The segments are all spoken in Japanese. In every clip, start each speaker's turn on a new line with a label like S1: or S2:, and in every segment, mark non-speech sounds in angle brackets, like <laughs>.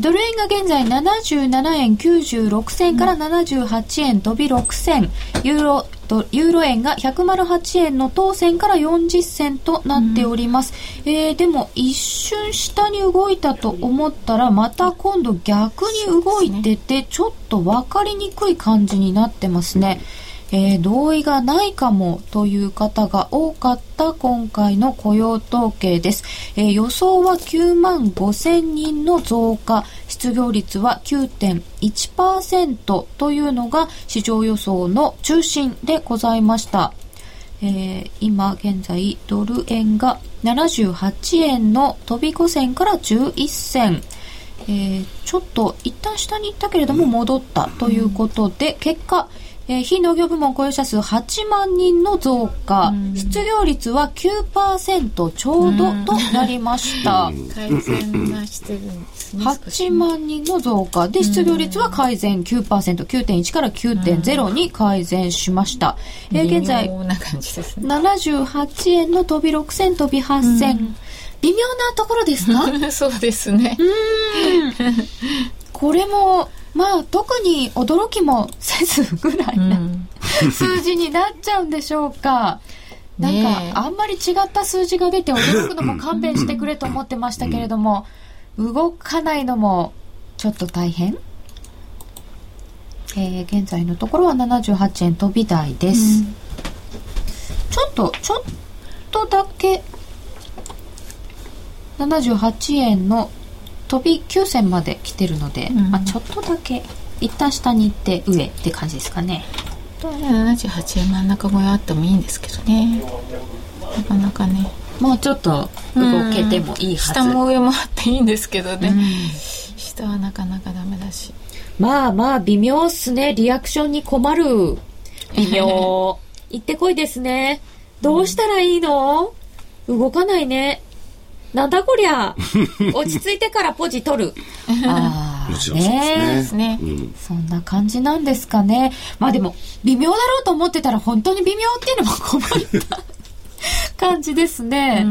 S1: ドル円が現在77円96銭から78円飛び6銭、ユーロユーロ円が108円の当選から40銭となっております、うん、えー、でも一瞬下に動いたと思ったらまた今度逆に動いててちょっと分かりにくい感じになってますね。えー、同意がないかもという方が多かった今回の雇用統計です。えー、予想は9万5千人の増加、失業率は9.1%というのが市場予想の中心でございました。えー、今現在ドル円が78円の飛び5銭から11銭。えー、ちょっと一旦下に行ったけれども戻ったということで、結果、えー、非農業部門雇用者数8万人の増加、失業率は9%ちょうどとなりました。
S2: 改善はしてるんですね。8
S1: 万人の増加で失業率は改善9%、9.1から9.0に改善しました。
S2: えー、現在、78
S1: 円の飛び6銭飛び8銭。微妙なところですか？<laughs>
S2: そうですね。
S1: これもまあ特に驚きもせずぐらいな、うん、数字になっちゃうんでしょうか。<laughs> なんか、あんまり違った数字が出て驚くのも <laughs> 勘弁してくれと思ってましたけれども、動かないのもちょっと大変？えー、現在のところは78円飛び台です、うん、ちょっとちょっとだけ78円の飛び9線まで来てるので、うん、まあ、ちょっとだけ一旦下に行って上って感じですかね。
S2: 本当はね78円真ん中超えあってもいいんですけどね。なかなかね。
S1: もうちょっと動けてもいいはず、
S2: 下も上もあっていいんですけどね、下はなかなかダメだし。
S1: まあまあ微妙っすね。リアクションに困る。微妙。<laughs> 行ってこいですね。どうしたらいいの、動かないねなんだこりゃ落ち着いてからポジ取る。
S3: ああ、もちろんそうですね。
S1: ね、うん、そんな感じなんですかね。まあでも、微妙だろうと思ってたら本当に微妙っていうのも困った感じですね。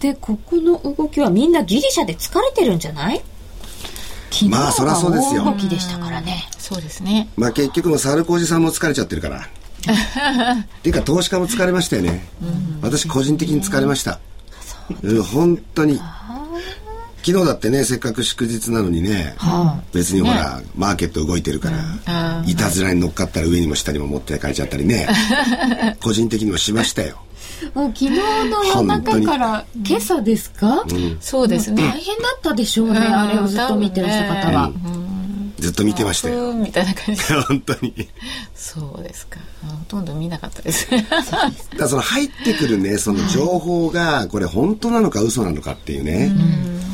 S1: で、ここの動きはみんなギリシャで疲れてるんじゃない？昨日は大動きでしたからね。
S2: そうですね。
S3: まあ結局もサルコージさんも疲れちゃってるから。<laughs> っていうか投資家も疲れましたよね。私個人的に疲れました。うん、本当に。昨日だってねせっかく祝日なのにね、はあ、別にほら、ね、マーケット動いてるから、いたずらに乗っかったら上にも下にも持って帰っちゃったりね。個人的にもしましたよ。<laughs>
S1: もう昨日の夜中から今朝ですか、うん、
S2: そうですね。
S1: 大変だったでしょうね、あれをずっと見てらした方は、うん
S3: ずっと見てましたよ。
S2: みたいな感じ。<laughs>
S3: 本当に。
S2: そうですか。ほとんど見なかったです。
S3: だその入ってくるね、その情報が、これ本当なのか嘘なのかっていうね。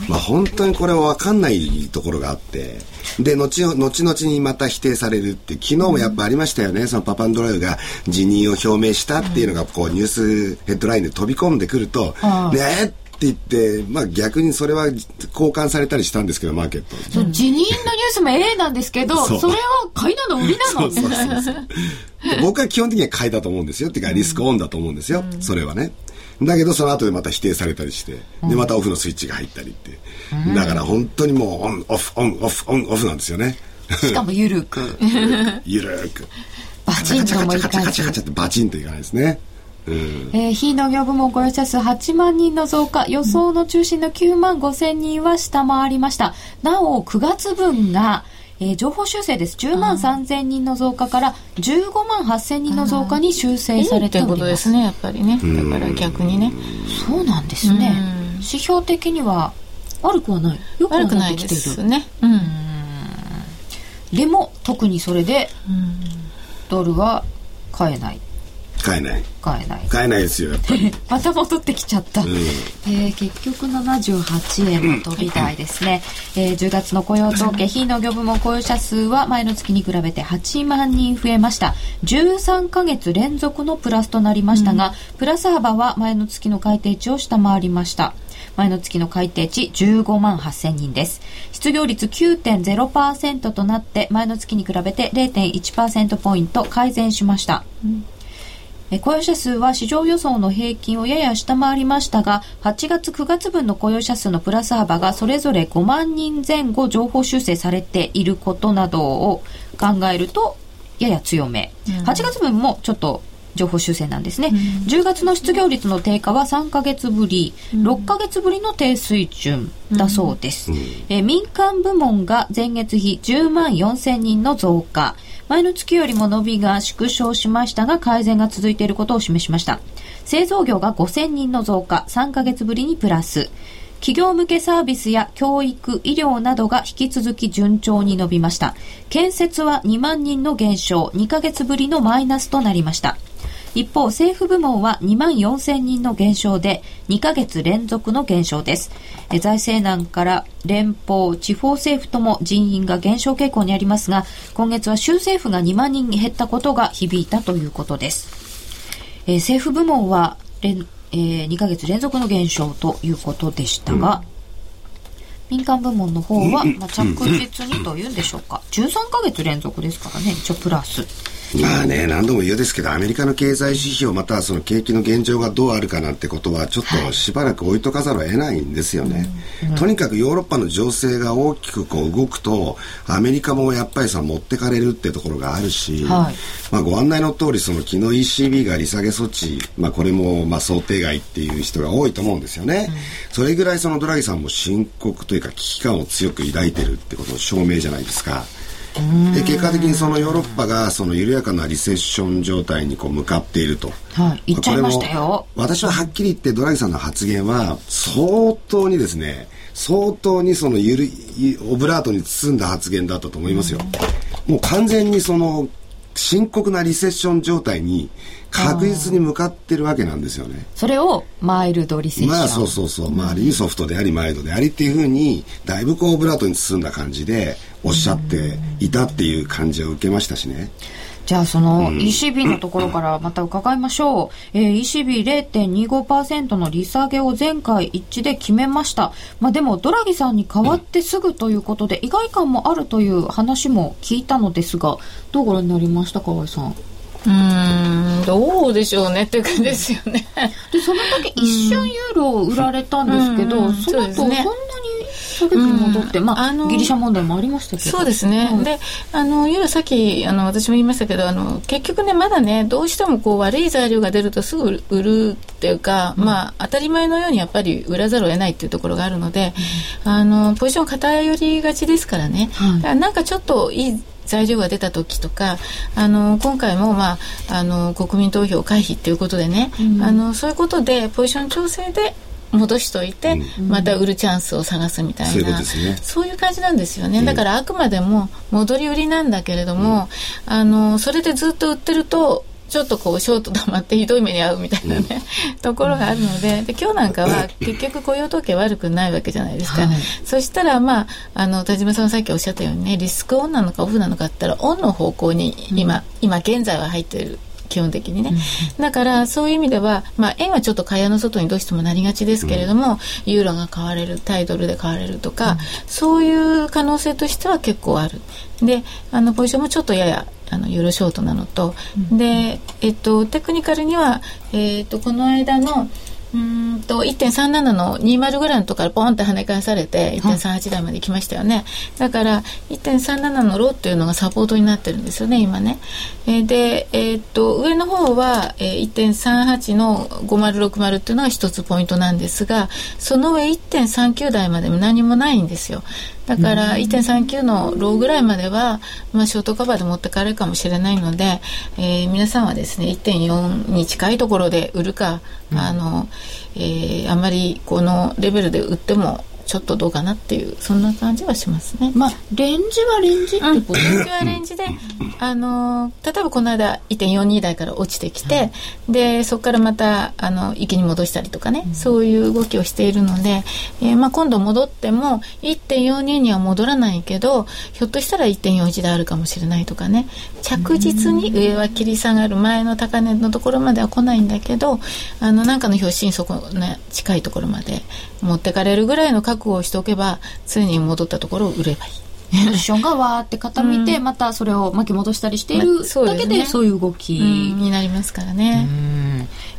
S3: まあ本当にこれは分かんないところがあって。で、後、後々にまた否定されるって、昨日もやっぱありましたよね。そのパパンドライブが辞任を表明したっていうのが、こうニュースヘッドラインで飛び込んでくると、ねって言って、まあ逆にそれは交換されたりしたんですけど、マーケット。
S1: 辞任のニュースも A なんですけど、そそれは買いなの売りなの？そうそうそう
S3: 僕は基本的には買いだと思うんですよ。っていうかリスクオンだと思うんですよ。それはね。だけどその後でまた否定されたりして、でまたオフのスイッチが入ったりって。だから本当にもうオン、オフ、オン、オフ、オン、オフなんですよね。
S1: しかもゆるく。
S3: ゆるく。
S1: バチンともいか
S3: ず。カチャカチャカチャってバチンといかないですね。
S1: うん、えー、非農業部門雇用者数8万人の増加、予想の中心の9万5千人は下回りました。なお、9月分が、えー、情報修正です。10万3千人の増加から15万8千人の増加に修正されております。いい
S2: ことですね、やっぱりね。だから逆にね。
S1: そうなんですね。指標的には悪くはない。よくなってきている。ですね。うん。でも、特にそれで、ドルは買えない。
S3: 買えない。
S1: 買えない。
S3: 買えないですよやっぱり。<laughs>
S1: また戻ってきちゃった、うん、えー、結局78円の飛び台ですね、うん、えー、10月の雇用統計非農業部門雇用者数は前の月に比べて8万人増えました。13か月連続のプラスとなりましたが、うん、プラス幅は前の月の改定値を下回りました。前の月の改定値15万8000人です。失業率9.0%となって前の月に比べて0.1%ポイント改善しました。うん。え雇用者数は市場予想の平均をやや下回りましたが、8月9月分の雇用者数のプラス幅がそれぞれ5万人前後情報修正されていることなどを考えると、やや強め。8月分もちょっと情報修正なんですね、うん、10月の失業率の低下は3か月ぶり、うん、6か月ぶりの低水準だそうです、うん、え民間部門が前月比10万4000人の増加。前の月よりも伸びが縮小しましたが改善が続いていることを示しました。製造業が5000人の増加3か月ぶりにプラス。企業向けサービスや教育、医療などが引き続き順調に伸びました。建設は2万人の減少、2ヶ月ぶりのマイナスとなりました。一方、政府部門は2万4000人の減少で、2ヶ月連続の減少です。財政難から連邦、地方政府とも人員が減少傾向にありますが、今月は州政府が2万人に減ったことが響いたということです。えー、政府部門は連、えー、2ヶ月連続の減少ということでしたが、うん、民間部門の方は、まあ、着実にというんでしょうか。13ヶ月連続ですからね、一応プラス。
S3: まあね、何度も言うですけど、アメリカの経済指標、またはその景気の現状がどうあるかなんてことは、ちょっとしばらく置いとかざるを得ないんですよね。はい、とにかくヨーロッパの情勢が大きくこう動くと、アメリカもやっぱりさ、持ってかれるってところがあるし、はい、まあご案内の通り、その昨日 ECB が利下げ措置、まあこれもまあ想定外っていう人が多いと思うんですよね。うん、それぐらいそのドラギさんも深刻というか危機感を強く抱いてるってことの証明じゃないですか。で結果的にそのヨーロッパがその緩やかなリセッション状態にこう向かっていると。
S1: はい、言っちゃいましたよ。
S3: 私ははっきり言ってドラギさんの発言は相当にですね、相当にそのゆるオブラートに包んだ発言だったと思いますよ。もう完全にその深刻なリセッション状態に確実に向かってるわけなんですよね。
S1: それをマイルドリセッション。
S3: まあそうそうそう。まあ、ある意味ソフトでありマイルドでありっていうふうに、だいぶこうオブラートに包んだ感じでおっしゃっていたっていう感じを受けましたしね。
S1: じゃあその ECB のところからまた伺いましょう。えー、ECB0.25% の利下げを前回一致で決めました。まあでもドラギさんに代わってすぐということで意外感もあるという話も聞いたのですが、どうご覧になりました河合さん？
S2: うんどうでしょうねっていう感じですよね。
S1: でその時一瞬ユーロ売られたんですけど、その後そんなに下げて戻って、まあ、あのギリシャ問題もありましたけ
S2: ど。そうですね、であのユーロさっきあの私も言いましたけどあの結局ねまだねどうしてもこう悪い材料が出るとすぐ売るっていうか、まあ当たり前のようにやっぱり売らざるを得ないっていうところがあるので、あのポジション偏りがちですからね、はい、なんかちょっといい材料が出た時とかあの今回も、まあ、あの国民投票回避っていうことでね、うん、あのそういうことでポジション調整で戻しといて、うん、また売るチャンスを探すみたいな、そういう、ね,、そういう感じなんですよね、だからあくまでも戻り売りなんだけれども、あのそれでずっと売ってるとちょっとこうショート溜まってひどい目に遭うみたいなね、うん、ところがあるのでで今日なんかは <laughs> 結局雇用統計悪くないわけじゃないですか、はい、そしたらまああの田島さんさっきおっしゃったようにねリスクオンなのかオフなのかって言ったらオンの方向に今、うん、今現在は入っている基本的にね、だからそういう意味では、まあ、円はちょっと蚊帳の外にどうしてもなりがちですけれども、ユーロが買われるタイドルで買われるとか、そういう可能性としては結構ある。であのポジションもちょっとややあのユーロショートなのと、で、えっと、テクニカルには、えっと、この間のうんと1.37の20ぐらいのとこからポンって跳ね返されて1.38台まで来ましたよね、だから1.37のローっていうのがサポートになってるんですよね今ね、えー、で、えー、っと上の方は、えー、1.38の5060っていうのが一つポイントなんですがその上1.39台までも何もないんですよだから1.39のローぐらいまでは、まあ、ショートカバーで持ってかれるかもしれないので、えー、皆さんはですね1.4に近いところで売るか、うん、あの、えー、あんまりこのレベルで売ってもちょっとどうかなっていうそんな感じはしますね。
S1: まあレンジはレンジってこと、
S2: うん、レンジはレンジで、あの例えばこの間1.42台から落ちてきて、でそこからまたあの池に戻したりとかね、うん、そういう動きをしているので、えー、まあ今度戻っても1.42には戻らないけどひょっとしたら1.41台あるかもしれないとかね。着実に上は切り下がる前の高値のところまでは来ないんだけどあのなんかの表紙にそこね近いところまで持ってかれるぐらいの覚悟をしておけば常に戻ったところを売ればいい。
S1: ポジションがわーって傾いて、またそれを巻き戻したりしているだけで、そういう動き、
S2: になりますからね。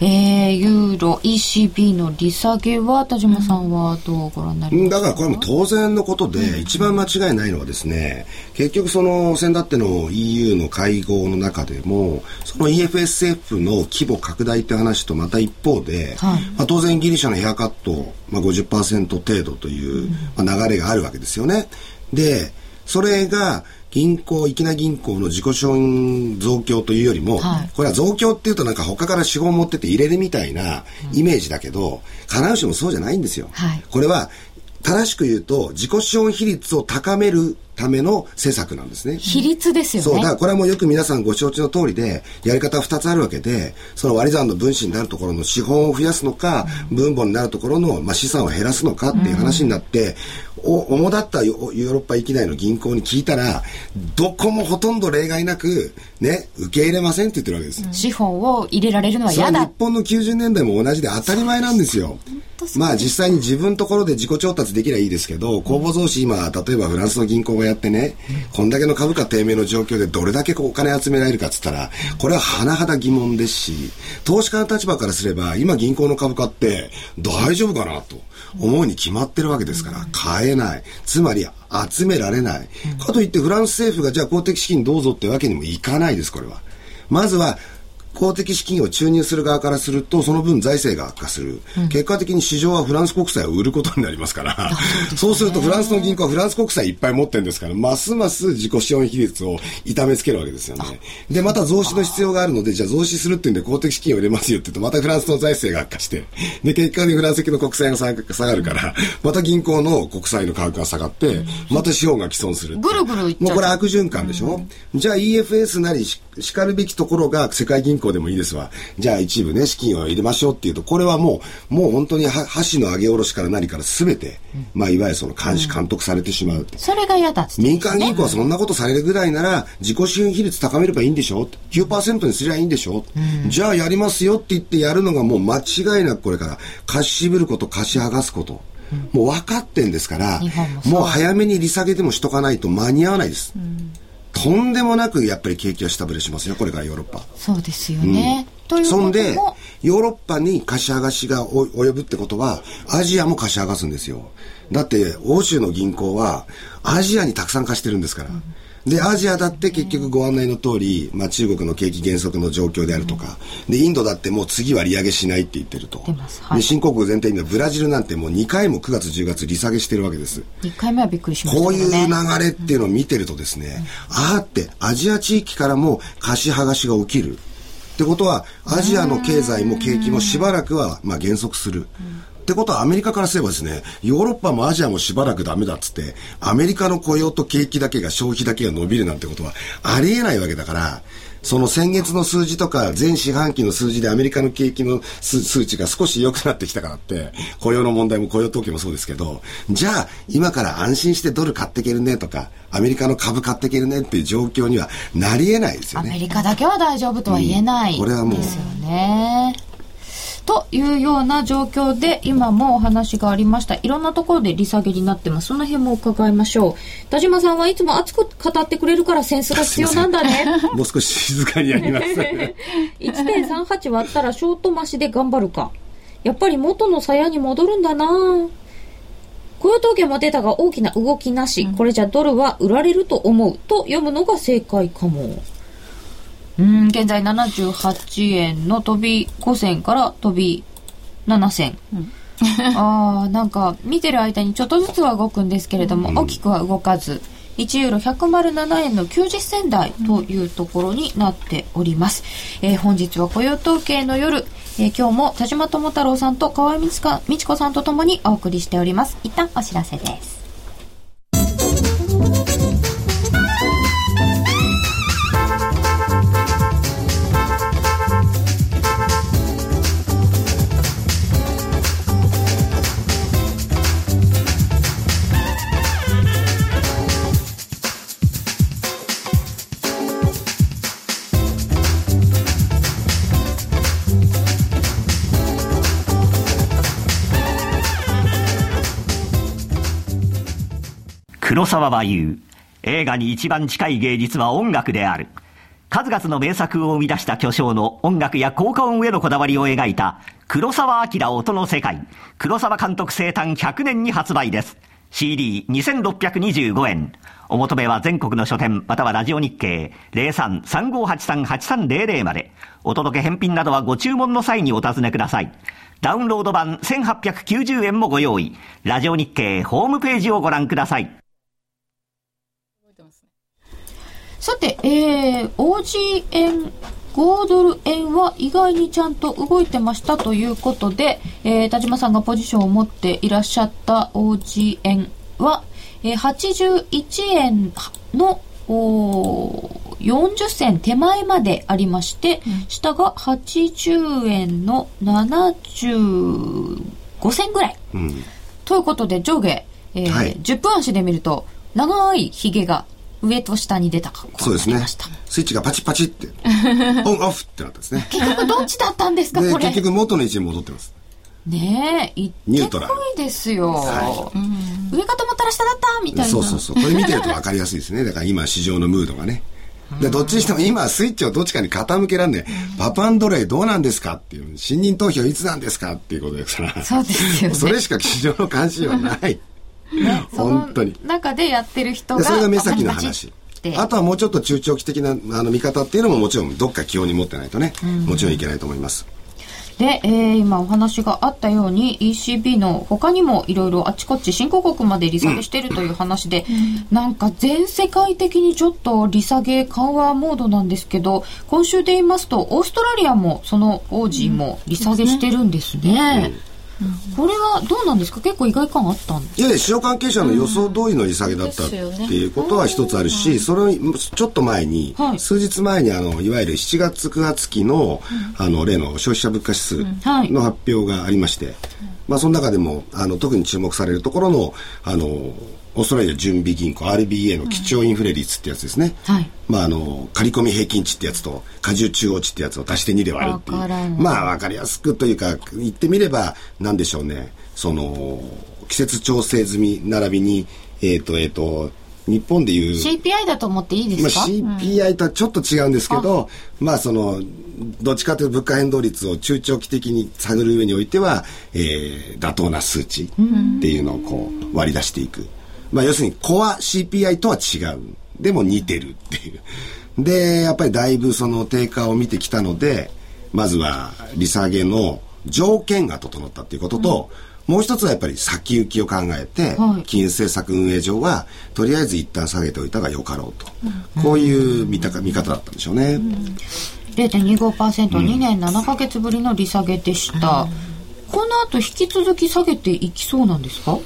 S1: えー、ユーロ ECB の利下げは田島さんはどうご覧になります
S3: か、だからこれも当然のことで、一番間違いないのはですね結局その先だっての EU の会合の中でもその EFSF の規模拡大って話とまた一方で、はい、まあ、当然ギリシャのヘアカット、まあ、50%程度という、まあ、流れがあるわけですよね。でそれが銀行、粋な銀行の自己資本増強というよりも、はい、これは増強っていうとなんか他から資本を持ってて入れるみたいなイメージだけど、必ずしもそうじゃないんですよ。はい、これは正しく言うと自己資本比率を高めるための施策なんですね。
S1: 比率ですよね。
S3: そう、だからこれはもうよく皆さんご承知の通りで、やり方は2つあるわけで、その割り算の分子になるところの資本を増やすのか、うん、分母になるところの、まあ、資産を減らすのかっていう話になって、うん、お主だったヨーロッパ域内の銀行に聞いたら、どこもほとんど例外なく、ね、受け入れませんって言ってるわけです。
S1: うん、資本を入れられるのは嫌だ。
S3: 日本の90年代も同じで当たり前なんですよ。まあ実際に自分のところで自己調達できればいいですけど、公募増資今、例えばフランスの銀行がやってね、こんだけの株価低迷の状況でどれだけお金集められるかっつったら、これは甚だ疑問ですし、投資家の立場からすれば、今銀行の株価って大丈夫かなと思うに決まってるわけですから、買えない。つまり集められない。かといってフランス政府がじゃあ公的資金どうぞってわけにもいかないです、これは。まずは公的資金を注入する側からすると、その分財政が悪化する。うん、結果的に市場はフランス国債を売ることになりますから、そう,、するとフランスの銀行はフランス国債いっぱい持ってるんですから、ますます自己資本比率を痛めつけるわけですよね。で、また増資の必要があるので、じゃあ増資するっていうんで公的資金を入れますよって言うと、またフランスの財政が悪化して、で、結果にフランスの国債が下がるから、また銀行の国債の価格が下がって、また資本が既存する。
S1: ぐるぐる
S3: もうこれ悪循環でしょ、うん、じゃあ EFS なりしかるべきところが世界銀行でもいいですわ。じゃあ一部ね、資金を入れましょうっていうと、これはもう、もう本当に箸の上げ下ろしから何から全て、うん、まあいわゆるその監視、監督されてしまう。
S1: それが嫌だっ
S3: て、ね、民間銀行はそんなことされるぐらいなら、自己資本比率高めればいいんでしょ ?9% にすりゃいいんでしょ、うん、じゃあやりますよって言ってやるのがもう間違いなくこれから、貸し渋ること、貸し剥がすこと。もう分かってんですから、もう早めに利下げでもしとかないと間に合わないです。うんとんでもなくやっぱり景気は下振れしますよこれからヨーロッパ。
S1: そうですよね、
S3: うん、そんでヨーロッパに貸し剥がしが及ぶってことはアジアも貸し剥がすんですよ。だって欧州の銀行はアジアにたくさん貸してるんですから、うんで、アジアだって結局ご案内の通り、まあ中国の景気減速の状況であるとか、で、インドだってもう次は利上げしないって言ってると。はい、で、新興国全体にはブラジルなんてもう2回も9月10月利下げしてるわけです。
S1: 1回目はびっくりしました、ね、
S3: こういう流れっていうのを見てるとですね、うん、ああってアジア地域からも貸し剥がしが起きる。ってことは、アジアの経済も景気もしばらくは、まあ、減速する。うんってことはアメリカからすればですね、ヨーロッパもアジアもしばらくダメだっつって、アメリカの雇用と景気だけが消費だけが伸びるなんてことはありえないわけだから、その先月の数字とか全四半期の数字でアメリカの景気の数値が少し良くなってきたからって、雇用の問題も雇用統計もそうですけど、じゃあ今から安心してドル買っていけるねとか、アメリカの株買っていけるねっていう状況にはなり得ないですよね。
S1: アメリカだけは大丈夫とは言えない、うん、これはもう。ですよね。というような状況で今もお話がありました。いろんなところで利下げになってます。その辺も伺いましょう。田島さんはいつも熱く語ってくれるからセンスが必要なんだね。<laughs>
S3: もう少し静かにやります。<laughs>
S1: 1.38割ったらショート増しで頑張るか。やっぱり元の鞘に戻るんだな。雇用統計も出たが大きな動きなし、これじゃドルは売られると思うと読むのが正解かも。うん現在78円の飛び5銭から飛び7銭、うん、<laughs> ああなんか見てる間にちょっとずつは動くんですけれども、うん、大きくは動かず1ユーロ107円の90銭台というところになっております、うん、えー、本日は雇用統計の夜、えー、今日も田島智太郎さんと河合美智子さんとともにお送りしております。一旦お知らせです
S4: 黒沢は言う映画に一番近い芸術は音楽である。数々の名作を生み出した巨匠の音楽や効果音へのこだわりを描いた黒沢明音の世界黒沢監督生誕100年に発売です。CD2625 円。お求めは全国の書店またはラジオ日経03-3583-8300まで。お届け返品などはご注文の際にお尋ねください。ダウンロード版1890円もご用意。ラジオ日経ホームページをご覧ください。
S1: さて、えー、OG 円、5ドル円は意外にちゃんと動いてましたということで、えー、田島さんがポジションを持っていらっしゃった OG 円は、えー、81円の40銭手前までありまして、うん、下が80円の75銭ぐらい。うん、ということで上下、えーはい、10分足で見ると長いヒゲが上と下に出た格好
S3: そうですね。スイッチがパチパチって、<laughs> オンオフってなったんですね。
S1: 結局どっちだったんですか、これ？
S3: 結局元の位置に戻ってます。
S1: ねえ、いってこいですよ、はい、上かと思ったら下だったみたいな。
S3: そうそうそう。これ見てると分かりやすいですね。<laughs> だから今市場のムードがね。で、どっちにしても今スイッチをどっちかに傾けらんねパパンドレイどうなんですかっていう、信任投票いつなんですかっていうことですから。
S1: そうですよ、ね、
S3: それしか市場の関心はない。
S1: ね、<laughs> 本当に。中でやってる人が。
S3: それが目先の話。あとはもうちょっと中長期的なあの見方っていうのももちろんどっか基本に持ってないとね、うん、もちろんいけないと思います。
S1: で、えー、今お話があったように ECB の他にもいろいろあちこち新興国まで利下げしているという話で、うん、なんか全世界的にちょっと利下げ緩和モードなんですけど今週で言いますとオーストラリアもその王子も利下げしてるんですね。うんこれはどうなんですか？結構意外感あったん
S3: いやいや市場関係者の予想通りの利下げだったっていうことは一つあるし、それちょっと前に、数日前にあのいわゆる7月9月期の,、あの例の消費者物価指数の発表がありまして、まあその中でもあの特に注目されるところのあのオーストラリア準備銀行 RBA の基調インフレ率ってやつですね、はい、まああの刈込平均値ってやつと過重中央値ってやつを足して2で割るっていう。まあ分かりやすくというか言ってみれば何でしょうね。その季節調整済み並びにえっ、ー、とえっ、ー、と日本でいう
S1: CPI だと思っていいですか、
S3: まあ、CPI とはちょっと違うんですけど、うん、まあそのどっちかというと物価変動率を中長期的に探る上においては、えー、妥当な数値っていうのをこう割り出していく。まあ要するにコア CPI とは違う。でも似てるっていう。で、やっぱりだいぶその低下を見てきたので、まずは利下げの条件が整ったっていうことと、うん、もう一つはやっぱり先行きを考えて、はい、金融政策運営上は、とりあえず一旦下げておいたがよかろうと。うん、こういう見た見方だったんでしょうね。うん、
S1: 0.25%、2年7か月ぶりの利下げでした。この後引き続き下げていきそうなんですか？
S2: ヨ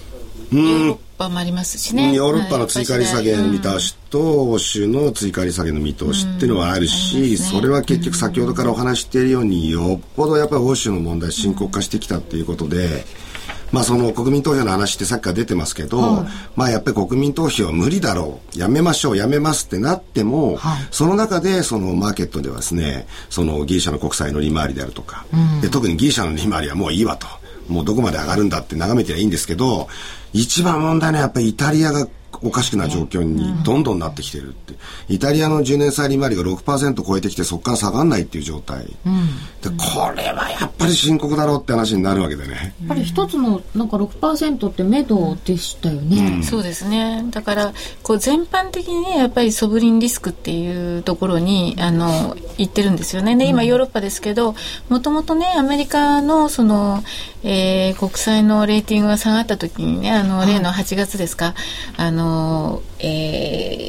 S2: ーロッパもありますしね。
S3: ヨーロッパの追加利下げの見通しと、欧州の追加利下げの見通しっていうのはあるし、それは結局先ほどからお話しているように、よっぽどやっぱり欧州の問題深刻化してきたっていうことで、まあその国民投票の話ってさっきから出てますけど、はい、まあやっぱり国民投票は無理だろう、やめましょう、やめますってなっても、はい、その中でそのマーケットではですね、そのギリシャの国債の利回りであるとか、うん、で特にギリシャの利回りはもういいわと。もうどこまで上がるんだって眺めてはいいんですけど、一番問題はやっぱりイタリアがおかしくな状況にどんどんなってきてるって、イタリアの10年債利回りが6%超えてきてそこから下がらないっていう状態、うん、でこれはやっぱり深刻だろうって話になるわけでね。
S1: やっぱり一つのなんか6%って目処でしたよね、
S2: うん、そうですね。だからこう全般的にやっぱりソブリンリスクっていうところにあの言ってるんですよね。で今ヨーロッパですけどもともとねアメリカのその、えー、国債のレーティングが下がった時にねあの例の8月ですかあのの、え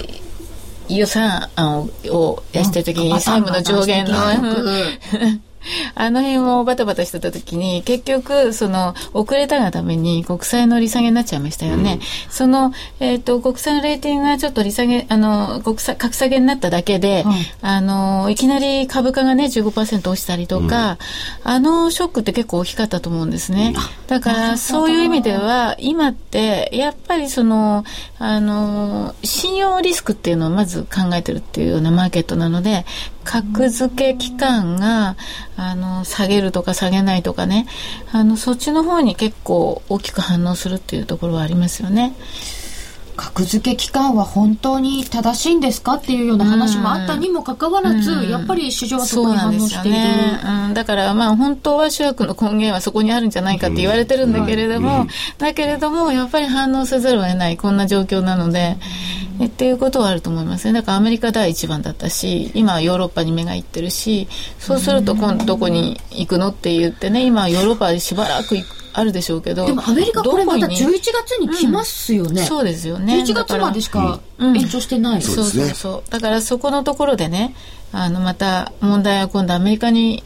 S2: ー、予算案を出してる時に債務の上限のあの辺をバタバタしてた時に、結局、その、遅れたがために国債の利下げになっちゃいましたよね。うん、その、えっ、ー、と、国債のレーティングがちょっと利下げ、あの、国債、格下げになっただけで、はい、あの、いきなり株価がね、15%落ちたりとか、うん、あのショックって結構大きかったと思うんですね。だから、そういう意味では、今って、やっぱりその、あの、信用リスクっていうのをまず考えてるっていうようなマーケットなので、格付け期間が、あの、下げるとか下げないとかね、あの、そっちの方に結構大きく反応するっていうところはありますよね。
S1: 格付け期間は本当に正しいんですかっていうような話もあったにもかかわらず、やっぱり市場はそこに反応している。
S2: ねうん、だからまあ本当は主役の根源はそこにあるんじゃないかって言われてるんだけれども、だけれどもやっぱり反応せざるを得ないこんな状況なので、えっていうことはあると思いますね。だからアメリカ第一番だったし、今はヨーロッパに目がいってるし、そうすると今度どこに行くのって言ってね、今はヨーロッパでしばらくあるでしょうけど。
S1: でもアメリカこれまた11月に来ますよね。
S2: うん、そうですよね。
S1: 11月までしか延長してない。うん、
S2: そうそうそう。だからそこのところでね、あのまた問題は今度アメリカに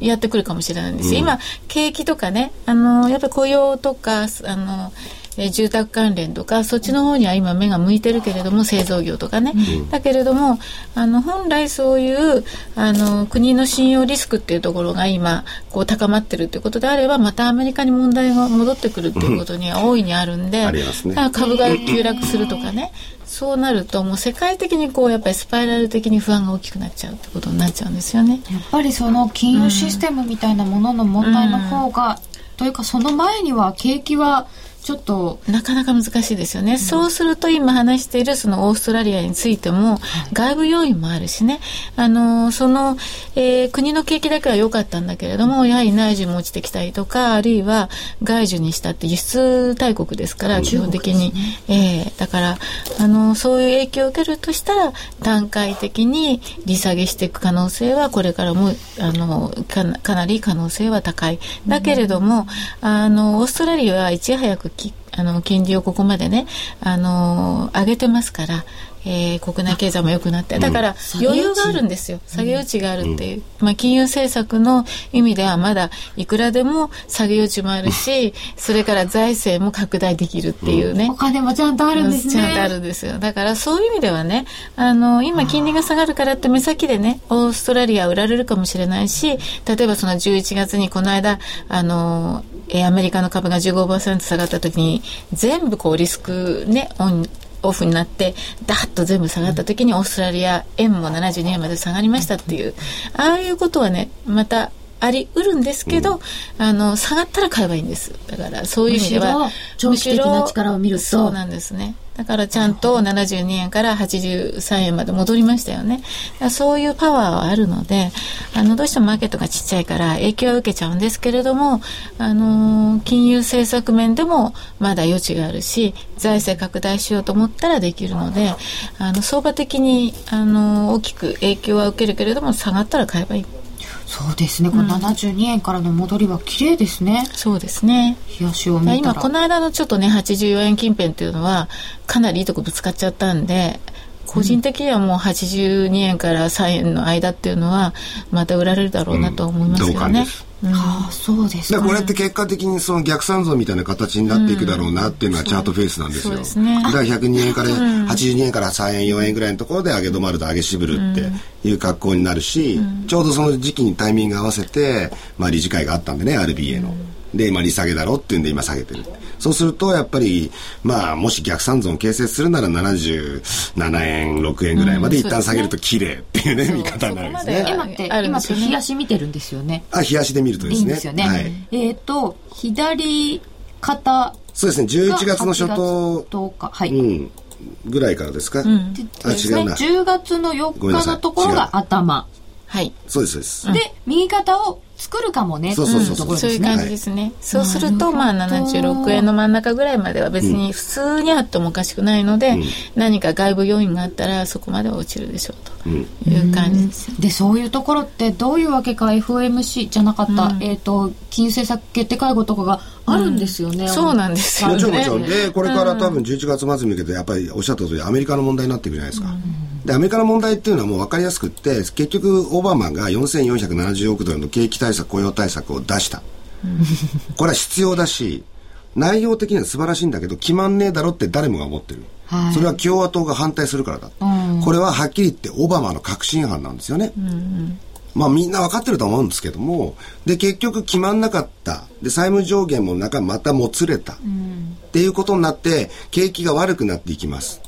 S2: やってくるかもしれないんです、うん、今景気とかねあのやっぱり雇用とかあのえ住宅関連とかそっちの方には今目が向いてるけれども製造業とかね、うん、だけれどもあの本来そういうあの国の信用リスクっていうところが今こう高まってるっていうことであればまたアメリカに問題が戻ってくるっていうことには大いにあるんで、うんね、株が急落するとかね。そうなるともう世界的にこうやっぱりスパイラル的に不安が大きくなっちゃうってことになっちゃうんですよね。
S1: やっぱりその金融システムみたいなものの問題の方が、うん、というかその前には景気はちょっと
S2: なかなか難しいですよね、うん、そうすると今話しているそのオーストラリアについても、外部要因もあるしね。あのその、えー、国の景気だけは良かったんだけれどもやはり内需も落ちてきたりとかあるいは外需にしたって輸出大国ですから基本的に、ね、えー、だからあのそういう影響を受けるとしたら段階的に利下げしていく可能性はこれからもあのかなり可能性は高い。だけれども、うん、あのオーストラリアはいち早くあの金利をここまでねあの上げてますからえー、国内経済も良くなって。だから余裕があるんですよ。下げ余地があるっていう、まあ、金融政策の意味ではまだいくらでも下げ余地もあるしそれから財政も拡大できるっていうね、
S1: お金もちゃんとあるんですね。
S2: ちゃんとあるんですよ。だからそういう意味ではねあの今金利が下がるからって目先でねオーストラリア売られるかもしれないし例えばその11月にこの間あのアメリカの株が15%下がった時に全部こうリスクねオンオフになってダッと全部下がった時にオーストラリア円も72円まで下がりましたっていう。ああいうことはねまたありうるんですけど、うん、あの下がったら買えばいいんです。だからそういう意味では
S1: 長期的な力を見ると。
S2: そうなんですね。だからちゃんと72円から83円まで戻りましたよね。そういうパワーはあるので、あの、どうしてもマーケットがちっちゃいから影響は受けちゃうんですけれども、あの、金融政策面でもまだ余地があるし、財政拡大しようと思ったらできるので、あの、相場的に、あの、大きく影響は受けるけれども、下がったら買えばいい。
S1: そうですね、この72円からの戻りは綺麗ですね。
S2: そうですね。
S1: 冷やしを見
S2: 今、この間のちょっとね、84円近辺っていうのは、かなりいいとこぶつかっちゃったんで、個人的にはもう82円から3円の間っていうのはまた売られるだろうなと思いますけどね。
S1: うん、ああそうです
S3: か、ね、これって結果的にその逆算像みたいな形になっていくだろうなっていうのはチャートフェイスなんですよ、うんすね、だから102円から82円から3円4円ぐらいのところで上げ止まると上げ渋るっていう格好になるし、うん、ちょうどその時期にタイミング合わせて、まあ、理事会があったんでね RBA の。で、まあ、利下げだろっていうんで今下げてる。そうすると、やっぱり、まあ、もし逆三尊形成するなら77円、6円ぐらいまで一旦下げると綺麗っていうね、うん、見方になるんですね。
S1: 今って、今って冷やし見てるんですよね。
S3: あ、冷やしで見るとですね。いいですよね。はい、
S1: えっ、ー、と、左肩。
S3: そうですね、11月の初頭。
S1: 10日。はい。
S3: うん。ぐらいからですか、うん、
S1: あ、違うな。10月の4日のところが頭。
S2: はい。
S3: そうです、そう
S1: です。で、右肩を作るかもね
S2: そうそうそうそう、そういう感じですね、そうするとまあ76円の真ん中ぐらいまでは別に普通にあってもおかしくないので、何か外部要因があったらそこまでは落ちるでしょうという感じです、
S1: でそういうところってどういうわけか FOMC じゃなかった、えっ、と金融政策決定会合とかがあるんですよね、
S2: そうなんですよ、
S3: ね、もちろんもちろん。でこれから多分11月末に向けてやっぱりおっしゃった通りアメリカの問題になっていくじゃないですか、でアメリカの問題っていうのはもう分かりやすくって結局オバマが4470億ドルの景気対策雇用対策を出した。<laughs> これは必要だし、内容的には素晴らしいんだけど、決まんねえだろって誰もが思ってる。はい、それは共和党が反対するからだ。うん、これははっきり言ってオバマの確信犯なんですよね。うんまあみんな分かってると思うんですけども、で、結局決まんなかった。で、債務上限も中またもつれた。うん、っていうことになって、景気が悪くなっていきます。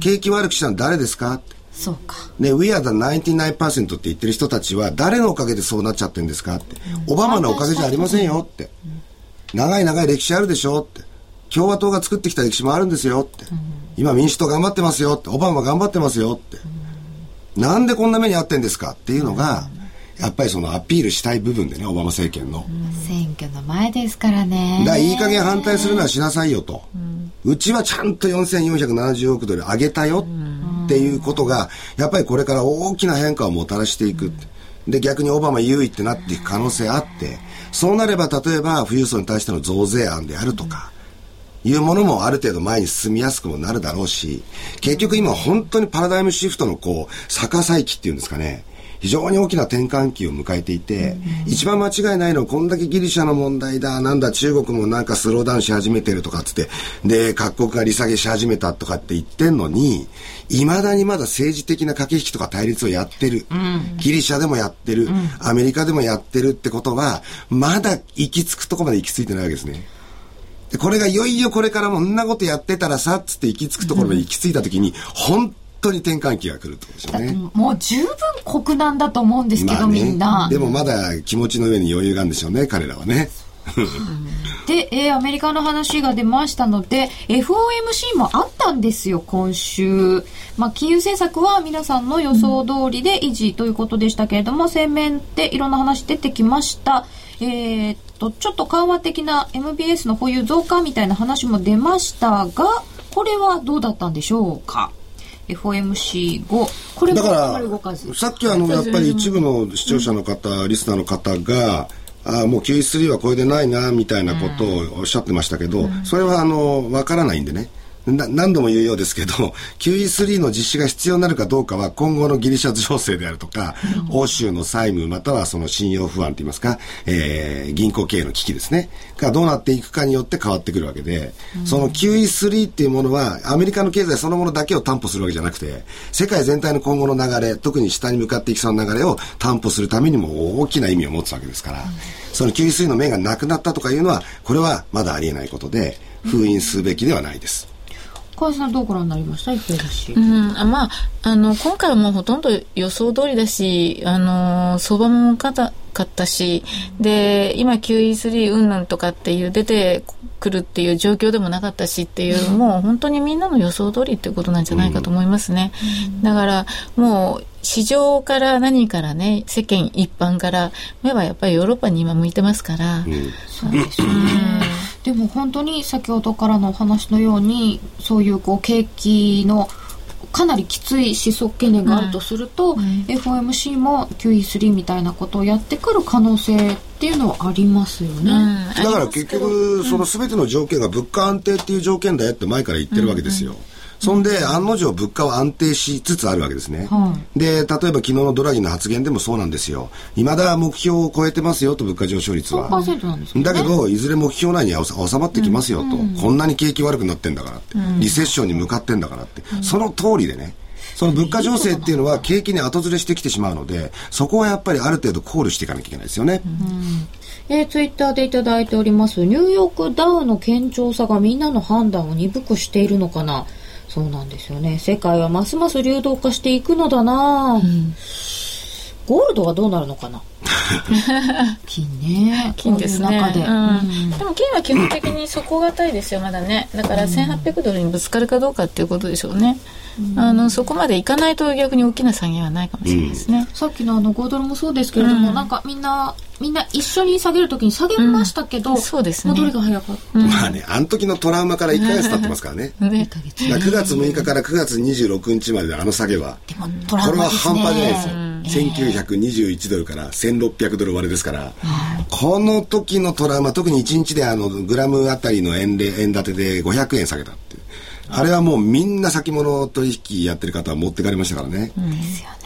S3: 景気悪くしたのは誰ですか？
S1: そうか。
S3: ね、We are the 99%って言ってる人たちは誰のおかげでそうなっちゃってるんですかって。うん、オバマのおかげじゃありませんよって。うん、長い長い歴史あるでしょって。共和党が作ってきた歴史もあるんですよって。うん、今民主党頑張ってますよって、オバマ頑張ってますよって。なんでこんな目に遭ってんですかっていうのが、やっぱりそのアピールしたい部分でね、オバマ政権の。
S1: 選挙の前ですからね。
S3: だからいい加減反対するのはしなさいよと。うちはちゃんと4470億ドル上げたよっていうことが、やっぱりこれから大きな変化をもたらしていく。で、逆にオバマ優位ってなっていく可能性あって、そうなれば例えば富裕層に対しての増税案であるとか、いうものもある程度前に進みやすくもなるだろうし、結局今本当にパラダイムシフトのこう、逆さ域っていうんですかね、非常に大きな転換期を迎えていて、一番間違いないのはこんだけギリシャの問題だ、なんだ中国もなんかスローダウンし始めてるとかっつって、で、各国が利下げし始めたとかって言ってんのに、いまだにまだ政治的な駆け引きとか対立をやってる。うん、ギリシャでもやってる、うん、アメリカでもやってるってことは、まだ行き着くとこまで行き着いてないわけですね。で、これがいよいよこれからもんなことやってたらさ、つって行き着くところまで行き着いた時に、本当に転換期が来るってことですよね。
S1: もう十分酷なんだと思うんですけど、ね、みんな。
S3: でもまだ気持ちの上に余裕があるんでしょうね、彼らはね。
S1: で、えー、アメリカの話が出ましたので FOMC もあったんですよ今週、まあ、金融政策は皆さんの予想通りで維持ということでしたけれども、うん、洗面でいろんな話出てきましたえー、っとちょっと緩和的な MBS の保有増加みたいな話も出ましたがこれはどうだったんでしょうか？FOMC5 これもあまり動かず。
S3: さっきあのやっぱり一部の視聴者の方、うん、リスナーの方があもう QE3 はこれでないなみたいなことをおっしゃってましたけど、うん、それはあの分からないんでね何度も言うようですけど、<laughs> QE3 の実施が必要になるかどうかは今後のギリシャ情勢であるとか、うん、欧州の債務またはその信用不安といいますか、えー、銀行経営の危機ですね、がどうなっていくかによって変わってくるわけで、うん、その QE3 っていうものはアメリカの経済そのものだけを担保するわけじゃなくて、世界全体の今後の流れ、特に下に向かっていきそうな流れを担保するためにも大きな意味を持つわけですから、うん、その QE3 の面がなくなったとかいうのは、これはまだありえないことで、封印すべきではないです。
S1: 小林さんどうご覧になりました？
S2: うん、あまあ、あの、今回はもうほとんど予想通りだし、あの、相場もかたかったし、で、今 QE3 うんぬんとかっていう出てくるっていう状況でもなかったしっていう、もう本当にみんなの予想通りっていうことなんじゃないかと思いますね。だから、もう、市場から何からね、世間一般から目はやっぱりヨーロッパに今向いてますから。うん、そうですね。
S1: でも本当に先ほどからのお話のようにそういうこう景気のかなりきつい失速懸念があるとすると、うん、FOMC も QE3 みたいなことをやってくる可能性っていうのはありますよね、
S3: うん、だから結局その全ての条件が物価安定っていう条件だよって前から言ってるわけですよ、うんうんそんで、案の定物価は安定しつつあるわけですね。はい、で、例えば昨日のドラギの発言でもそうなんですよ。いまだ目標を超えてますよと、物価上昇率は。
S1: なんですね、
S3: だけど、いずれ目標内に収まってきますよと、うん、こんなに景気悪くなってんだからって、うん、リセッションに向かってんだからって、うん、その通りでね。その物価情勢っていうのは景気に後ずれしてきてしまうので、そこはやっぱりある程度考慮していかなきゃいけないですよね。
S1: えー、ツイッターでいただいております。ニューヨークダウの堅調さがみんなの判断を鈍くしているのかな？そうなんですよね。世界はますます流動化していくのだな、うん、ゴールドはどうなるのかな？<laughs> 金ね。
S2: 金ですね、うん、でも金は基本的に底堅いですよまだね。だから1800ドルにぶつかるかどうかっていうことでしょうね、うん、あのそこまでいかないと逆に大きな下げはないかもしれないですね、
S1: さっきのあの5ドルもそうですけれども、なんかみんなみんな一緒に下げるときに下げましたけど、うん、
S2: そうですね。
S1: どれが早かった、
S3: まあね、あの時のトラウマから1か月経ってますからね。ね9月6日から9月26日までのあの下げは、でもトラウマ、ね、これは半端じゃないですよ。1921ドルから1600ドル割れですから、この時のトラウマ、特に1日であのグラムあたりの円で円建てで500円下げたって。あれはもうみんな先物取引やってる方は持ってかれましたからね。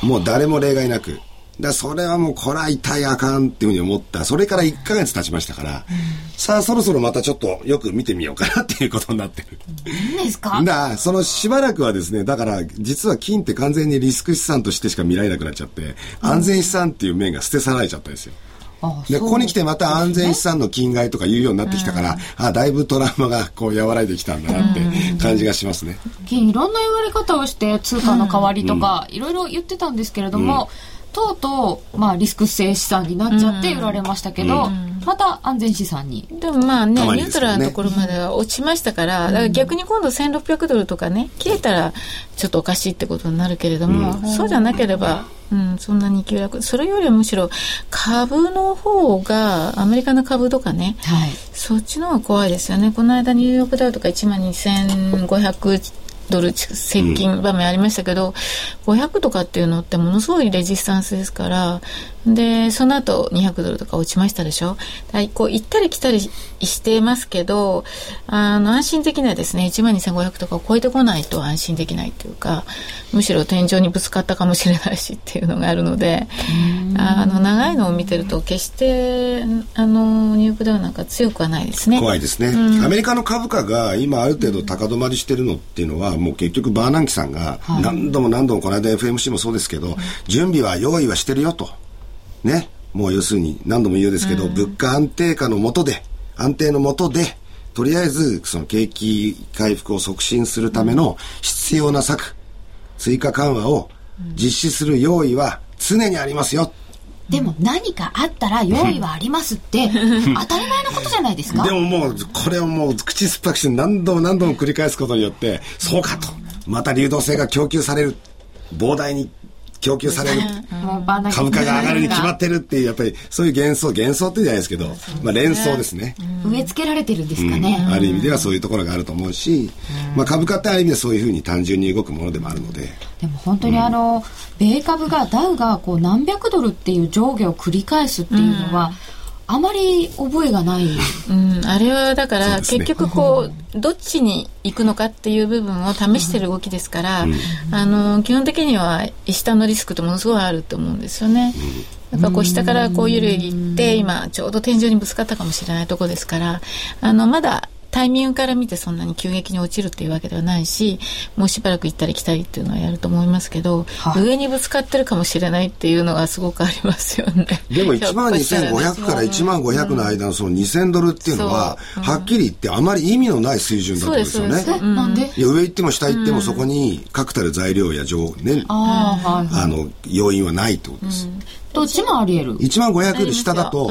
S3: うん、もう誰も例外なく。だそれはもうこれは痛いあかんっていうふうに思った。それから1か月経ちましたから、うん、さあそろそろまたちょっとよく見てみようかなっていうことになってる。
S1: 何ですか？
S3: だそのしばらくはですねだから実は金って完全にリスク資産としてしか見られなくなっちゃって安全資産っていう面が捨て去られちゃったんですよ、で、ここに来てまた安全資産の金買いとか言うようになってきたから、うん、あだいぶトラウマがこう和らいできたんだなって感じがしますね。
S1: 金いろんな言われ方をして通貨の代わりとか、いろいろ言ってたんですけれども、うんとうとう、まあ、リスク性資産になっちゃって売られましたけど、うんまた安全資産に。
S2: でもまあね、ニュートラルなところまでは落ちましたから、だから逆に今度1600ドルとかね、切れたらちょっとおかしいってことになるけれども、そうじゃなければ、うん、そんなに急落。それよりはむしろ株の方が、アメリカの株とかね、
S1: はい。
S2: そっちの方が怖いですよね。この間ニューヨークダウとか1万2500ドル接近場面ありましたけど、500とかっていうのってものすごいレジスタンスですから、で、その後200ドルとか落ちましたでしょ？こう行ったり来たりしてますけど、あの、安心できないですね。1万2500とかを超えてこないと安心できないっていうか、むしろ天井にぶつかったかもしれないしっていうのがあるので、あの、長いのを見てると決して、あの、ニューヨークダウなんか強くはないですね。
S3: 怖いですね、アメリカの株価が今ある程度高止まりしてるのっていうのはもう結局バーナンキさんが何度も何度もこの間 FMC もそうですけど、準備は用意はしてるよとねもう要するに何度も言うようですけど、物価安定化のもとで安定のもとでとりあえずその景気回復を促進するための必要な策追加緩和を実施する用意は常にありますよ。
S1: でも何かあったら用意はありますって、<laughs> 当たり前のことじゃないですか？
S3: でももう、これをもう口酸っぱくして何度も何度も繰り返すことによって、そうかと。また流動性が供給される。膨大に供給される。株価が上がるに決まってるっていう、やっぱりそういう幻想、幻想ってじゃないですけど、まあ連想ですね。
S1: 植え付けられてるんですかね。
S3: ある意味ではそういうところがあると思うし、まあ株価ってある意味でそういうふうに単純に動くものでもあるので、
S1: でも本当にあの、米株がダウがこう何百ドルっていう上下を繰り返すっていうのは、あまり覚えがない。
S2: うん、あれはだから、
S3: ね
S2: 結局こう、どっちに行くのかっていう部分を試してる動きですから、あの、基本的には下のリスクってものすごいあると思うんですよね。だからこう下からこう揺れぎって、今ちょうど天井にぶつかったかもしれないとこですから、あの、まだタイミングから見てそんなに急激に落ちるっていうわけではないし、もうしばらく行ったり来たりっていうのはやると思いますけど、
S1: はい
S2: 上にぶつかってるかもしれないっていうのがすごくありますよね。
S3: でも1万
S2: ひょっとしたらね。
S3: 2500から1万500の間のその2000ドルっていうのは、はっきり言ってあまり意味のない水準だったんですよね。
S1: なんで？
S3: 上行っても下行ってもそこに確たる材料や情、ね、
S1: あ。あ
S3: の要因はないってことです。
S1: どっちもあり得る。
S3: 1万500より下だと、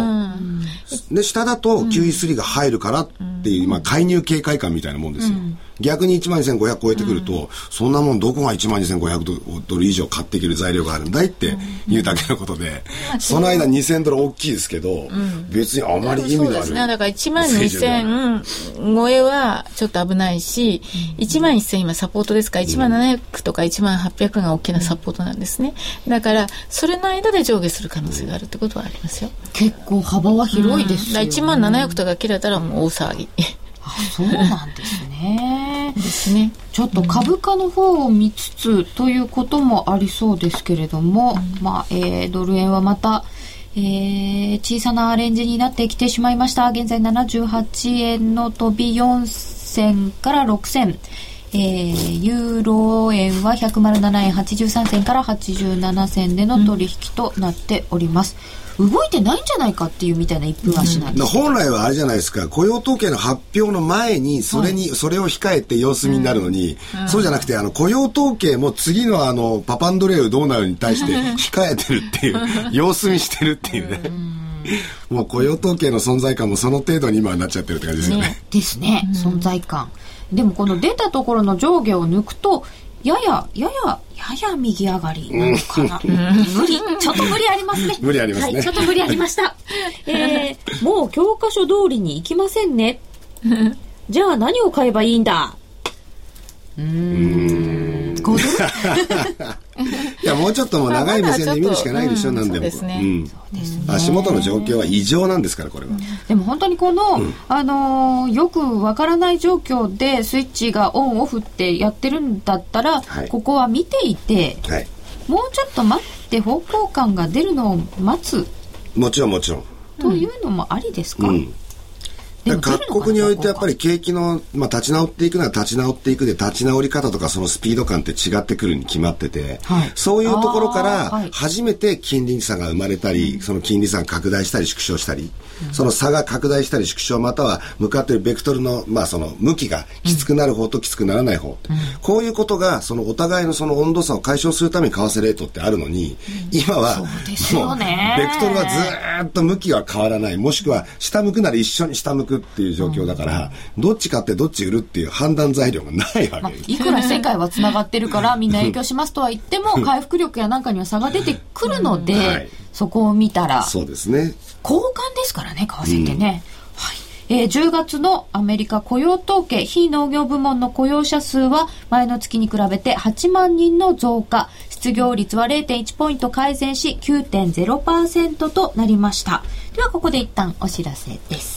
S3: で下だと QE3 が入るからっていう、まあ、介入警戒感みたいなもんですよ。逆に1万2500超えてくると、そんなもんどこが1万2500ドル以上買っていける材料があるんだいっていうだけのことで、その間2000ドル大きいですけど、別にあまり意味のある。
S2: そうですね。だから1万
S3: 水準ではない
S2: 2000超えはちょっと危ないし、1万1000今サポートですか？ら、1万700とか1万800が大きなサポートなんですね。だから、それの間で上下する可能性があるってことはありますよ。
S1: 結構幅は広いですよ、
S2: だから1万700とか切れたらもう大騒ぎ
S1: あそうなんですね。
S2: ですね。
S1: ちょっと株価の方を見つつということもありそうですけれども、まあ、えードル円はまた、えー小さなレンジになってきてしまいました。現在78円の飛び4銭から6銭。えーユーロ円は107円83銭から87銭での取引となっております。動いてないんじゃないかっていうみたいな一分足なんです。
S3: 本来はあれじゃないですか、雇用統計の発表の前に、それに、それを控えて様子見になるのに、そうじゃなくて、あの、雇用統計も次のあの、パパンドレウどうなるに対して控えてるっていう、<laughs> 様子見してるっていうね。もう雇用統計の存在感もその程度に今はなっちゃってるって感じですよね。
S1: ですね、存在感。でもこの出たところの上下を抜くと、やや、やや、やや右上がりなのかな。無理、ちょっと無理ありますね。<laughs>
S3: 無理ありますね
S1: はい、ちょっと無理ありました。<laughs> えー、もう教科書通りに行きませんね。<laughs> じゃあ何を買えばいいんだ？うーん、5ドル
S3: いや、もうちょっともう長い目線で見るしかないでしょ、
S2: まあ
S3: なんでも。足元の状況は異常なんですから、これは。
S1: でも本当にこの、あのーよくわからない状況でスイッチがオンオフってやってるんだったら、
S3: はい
S1: ここは見ていて、
S3: はい。
S1: もうちょっと待って方向感が出るのを待つ
S3: もちろんもちろん。
S1: というのもありですか、
S3: うん。各国においてやっぱり景気の、まあ、立ち直っていくのは立ち直っていくで立ち直り方とかそのスピード感って違ってくるに決まってて、はい、そういうところから初めて金利差が生まれたり、その金利差が拡大したり縮小したり、その差が拡大したり縮小または向かっているベクトルの,、まあその向きがきつくなる方ときつくならない方、うん、こういうことがそのお互いのその温度差を解消するために為替レートってあるのに、今はもうベクトルはずっと向きは変わらない。もしくは下向くなら一緒に下向くっていう状況だから、どっち買ってどっち売るっていう判断材料がないわけ、まあ、
S1: いくら世界はつながってるからみんな影響しますとは言っても回復力やなんかには差が出てくるので、はい、そこを見たら。
S3: そうですね
S1: 交換ですからね為替ってね、うん、はい。えー、10月のアメリカ雇用統計非農業部門の雇用者数は前の月に比べて8万人の増加。失業率は0.1ポイント改善し9.0%となりました。ではここで一旦お知らせです。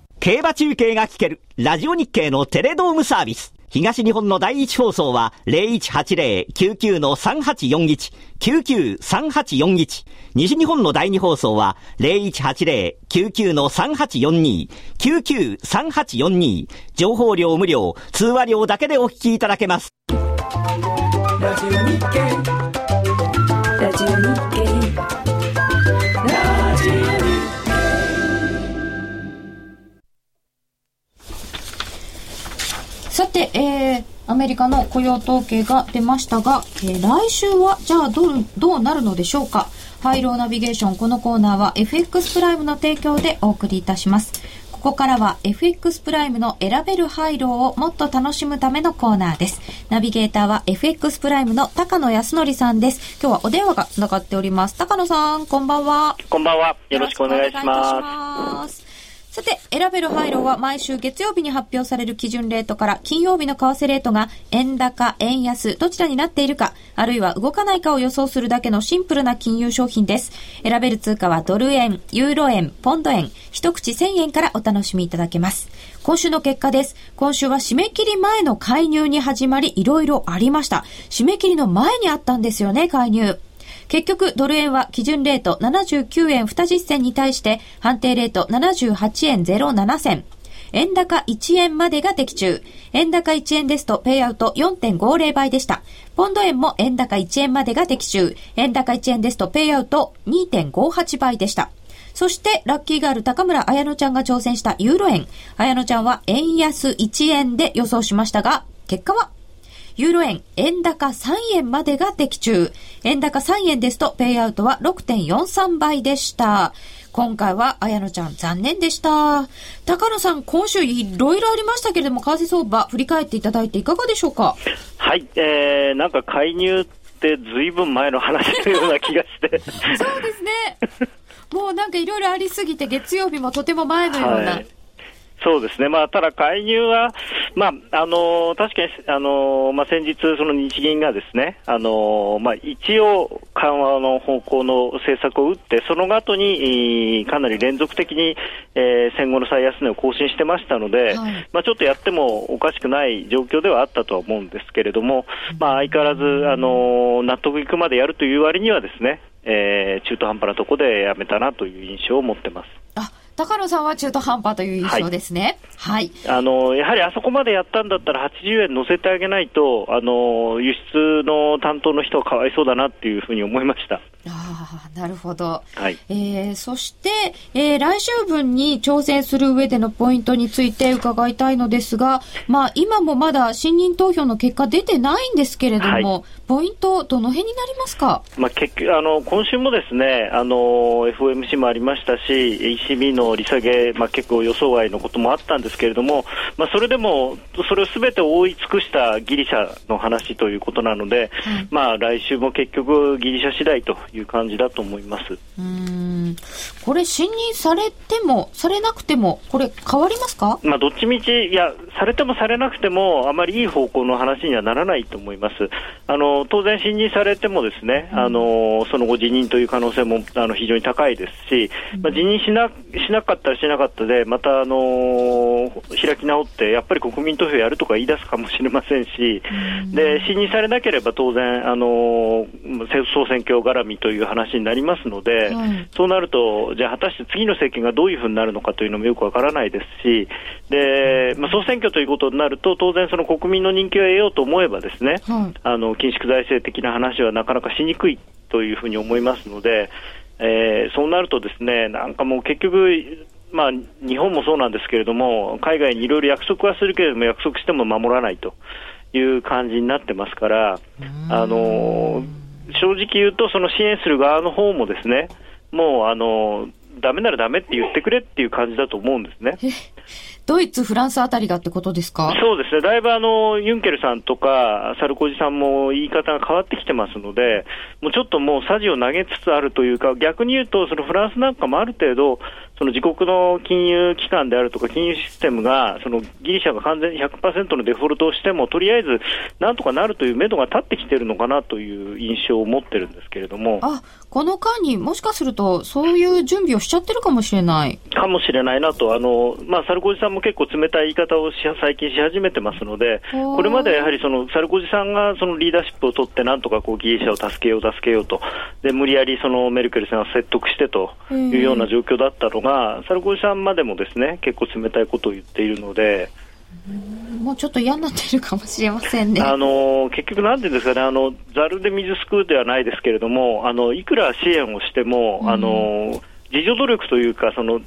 S4: 競馬中継が聞ける、ラジオ日経のテレドームサービス。東日本の第一放送は0180-99-3841、99-3841。西日本の第二放送は0180-99-3842、99-3842。情報量無料、通話料だけでお聞きいただけます。ラジオ日経
S1: さて、えー、アメリカの雇用統計が出ましたが、えー、来週はじゃあどうどうなるのでしょうか？ハイローナビゲーションこのコーナーは FX プライムの提供でお送りいたしますここからは FX プライムの選べるハイローをもっと楽しむためのコーナーです。ナビゲーターは FX プライムの高野康則さんです。今日はお電話がつながっております。高野さん、こんばんは。
S5: こんばんは。よろしくお願いします。
S1: さて、選べる配慮は毎週月曜日に発表される基準レートから金曜日の為替レートが円高、円安、どちらになっているか、あるいは動かないかを予想するだけのシンプルな金融商品です。選べる通貨はドル円、ユーロ円、ポンド円、一口1000円からお楽しみいただけます。今週の結果です。今週は締め切り前の介入に始まり、いろいろありました。締め切りの前にあったんですよね、介入。結局、ドル円は基準レート79円20銭に対して、判定レート78円07銭。円高1円までが的中。円高1円ですと、ペイアウト4.50倍でした。ポンド円も円高1円までが的中。円高1円ですと、ペイアウト2.58倍でした。そして、ラッキーガール高村彩乃ちゃんが挑戦したユーロ円。彩乃ちゃんは円安1円で予想しましたが、結果はユーロ円、円高3円までが的中。円高3円ですと、ペイアウトは6.43倍でした。今回は、綾野ちゃん、残念でした。高野さん、今週いろいろありましたけれども、為替相場、振り返っていただいていかがでしょうか？
S5: はい、えー、なんか介入ってずいぶん前の話のような気がして。<laughs> そう
S1: ですね。もうなんかいろいろありすぎて、月曜日もとても前のような。はい
S5: そうですね、まあ、ただ介入は、まあ、あの確かに、あのまあ、先日、その日銀がですね、あのまあ、一応、緩和の方向の政策を打って、その後にかなり連続的に、えー、戦後の最安値を更新してましたので、はい、まあ、ちょっとやってもおかしくない状況ではあったとは思うんですけれども、まあ、相変わらず、あの納得いくまでやるという割にはですね、えー、中途半端なところでやめたなという印象を持ってます。
S1: あ高野さんは中途半端という印象ですね。はい。
S5: はい、あの、やはりあそこまでやったんだったら80円乗せてあげないと、あの、輸出の担当の人はかわいそうだなっていうふうに思いました。
S1: ああ、なるほど。
S5: はい。
S1: えー、そして、えー、来週分に挑戦する上でのポイントについて伺いたいのですが、まあ、今もまだ信任投票の結果出てないんですけれども、はい、ポイント、どの辺になりますか？
S5: まあ、結局、あの、今週もですね、あの、FOMC もありましたし、ECB の利下げ、まあ、結構予想外のこともあったんですけれども、まあ、それでも、それをすべて覆い尽くしたギリシャの話ということなので、はい、まあ、来週も結局、ギリシャ次第という感じだと思います。
S1: うんうん。これ信任されても、されなくても、これ変わりますか？
S5: まあ、どっちみち、いや、されてもされなくても、あまりいい方向の話にはならないと思います。あの、当然信任されてもですね、あの、その後辞任という可能性も、あの、非常に高いですし、まあ、辞任しな、しなかったらしなかったで、また、あの、開き直って、やっぱり国民投票やるとか言い出すかもしれませんし、で、信任されなければ当然、あの、総選挙絡みという話になりますので、
S1: はい。
S5: そうなると、じゃあ果たして次の政権がどういうふうになるのかというのもよくわからないですし、で、まあ、総選挙ということになると、当然その国民の人気を得ようと思えばですね、
S1: はい。
S5: あの、緊縮財政的な話はなかなかしにくいというふうに思いますので、えーそうなるとですね、なんかもう結局、まあ、日本もそうなんですけれども、海外にいろいろ約束はするけれども、約束しても守らないという感じになってますから、あの正直言うと、その支援する側の方もですね、もう、あのダメならダメって言ってくれっていう感じだと思うんですね。
S1: ドイツ、フランスあたりがってことですか？
S5: そうですね、だいぶあのユンケルさんとかサルコジさんも言い方が変わってきてますので、もうちょっともうさじを投げつつあるというか、逆に言うと、そのフランスなんかもある程度、その自国の金融機関であるとか、金融システムが、そのギリシャが完全に100%のデフォルトをしても、とりあえずなんとかなるという目処が立ってきてるのかなという印象を持ってるんですけれども。
S1: あ、この間にもしかすると、そういう準備をしちゃってるかもしれない。
S5: かもしれないなと、あのまあ、サルコジさんも結構冷たい言い方をし最近し始めてますので、これまではやはりそのサルコジさんがそのリーダーシップを取って、なんとかこうギリシャを助けよう、助けようと、で無理やりそのメルケルさんを説得してというような状況だったのが、サルコジさんまでもですね結構冷たいことを言っているので。
S1: もうちょっと嫌になってるかもしれませんね。
S5: あの結局、なんていうんですかね、あのざるで水すくうではないですけれども、あのいくら支援をしても、あの自助努力というか、その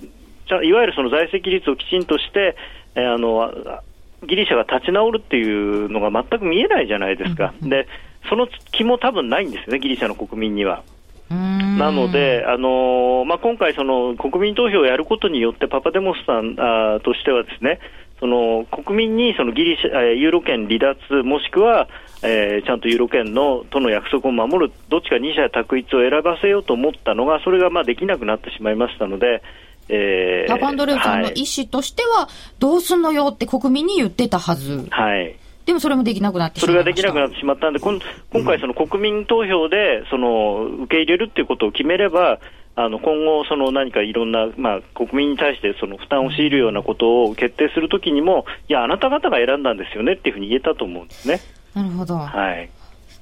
S5: ちゃいわゆるその財政規律をきちんとして、えーあのあギリシャが立ち直るっていうのが全く見えないじゃないですか、でその気も多分ないんですよね、ギリシャの国民には。なので、あのーまあ、今回、その国民投票をやることによって、パパデモスさんあーとしてはですね、その国民にそのギリシャ、えーユーロ圏離脱、もしくは、えーちゃんとユーロ圏のとの約束を守る、どっちか二者択一を選ばせようと思ったのが、それがまあできなくなってしまいましたので、えー
S1: パパンドレオさんの
S5: はい
S1: 意思としては、どうすんのよって国民に言ってたはず。
S5: はい
S1: でもそれもできなくなってし
S5: それ。ができなくなってしまったんで、こん今回、その国民投票でその受け入れるっていうことを決めれば、あの今後、その何かいろんな、まあ、国民に対してその負担を強いるようなことを決定するときにも、いや、あなた方が選んだんですよねっていうふうに言えたと思うんですね。
S1: なるほど。
S5: はい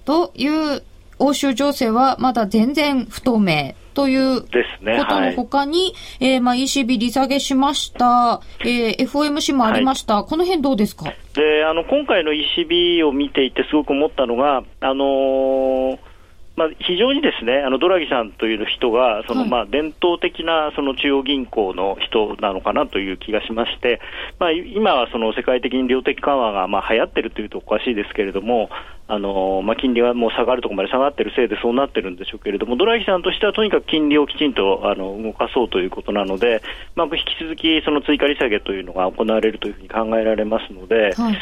S1: という欧州情勢はまだ全然不透明というこ
S5: ですね。
S1: との
S5: はい。
S1: 他に、えーまあ ECB 利下げしました、えー FOMC もありました、この辺どうですか？
S5: であの今回の ECB を見ていてすごく思ったのが、あのーまあ、非常にですねあのドラギさんという人がその、
S1: はい
S5: まあ、伝統的なその中央銀行の人なのかなという気がしまして、まあ、今はその世界的に量的緩和がまあ流行ってるというとおかしいですけれども、あのーまあ、金利はもう下がるところまで下がってるせいでそうなってるんでしょうけれども、ドラギさんとしてはとにかく金利をきちんとあの動かそうということなので、まあ、引き続きその追加利下げというのが行われるというふうに考えられますので。
S1: はい。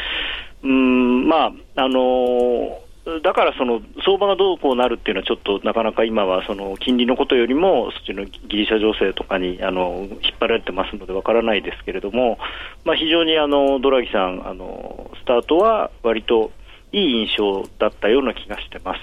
S5: うーんまああのーだからその相場がどうこうなるっていうのは、ちょっとなかなか今はその金利のことよりも、そっちのギリシャ情勢とかにあの引っ張られてますのでわからないですけれども、まあ、非常にあのドラギさんあの、スタートは割といい印象だったような気がしてます。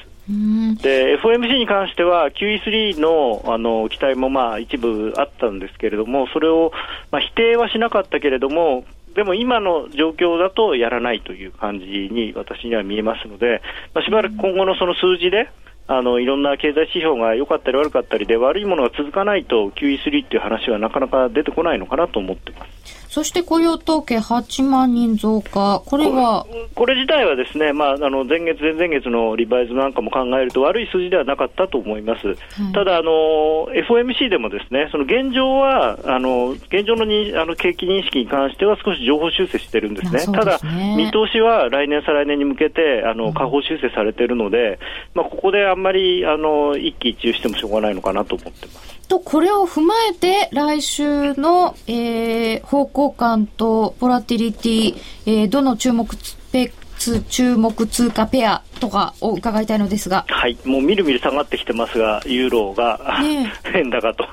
S5: で FOMC に関しては QE3 のあの期待もまあ一部あったんですけれども、それをまあ否定はしなかったけれども、でも今の状況だとやらないという感じに私には見えますので、まあ、しばらく今後のその数字で、あのいろんな経済指標が良かったり悪かったりで、悪いものが続かないと QE3 っていう話はなかなか出てこないのかなと思ってます。
S1: そして雇用統計8万人増加。これは、
S5: これ自体はですね、まあ、あの前月、前々月のリバイズなんかも考えると悪い数字ではなかったと思います。ただあの、FOMC でもですね、その現状は、あの現状のにあの景気認識に関しては少し情報修正してるんですね。
S1: あそう
S5: ただ見通しは来年、再来年に向けてあの下方修正されているので、まあ、ここであんまりあの一喜一憂してもしょうがないのかなと思ってます。
S1: と、これを踏まえて、来週の、えー、方向感とボラティリティ、えー、どの注目スペツ注目通貨ペアとかを伺いたいのですが。
S5: はい、もうみるみる下がってきてますが、ユーロが、
S1: ね <laughs>
S5: 変高と。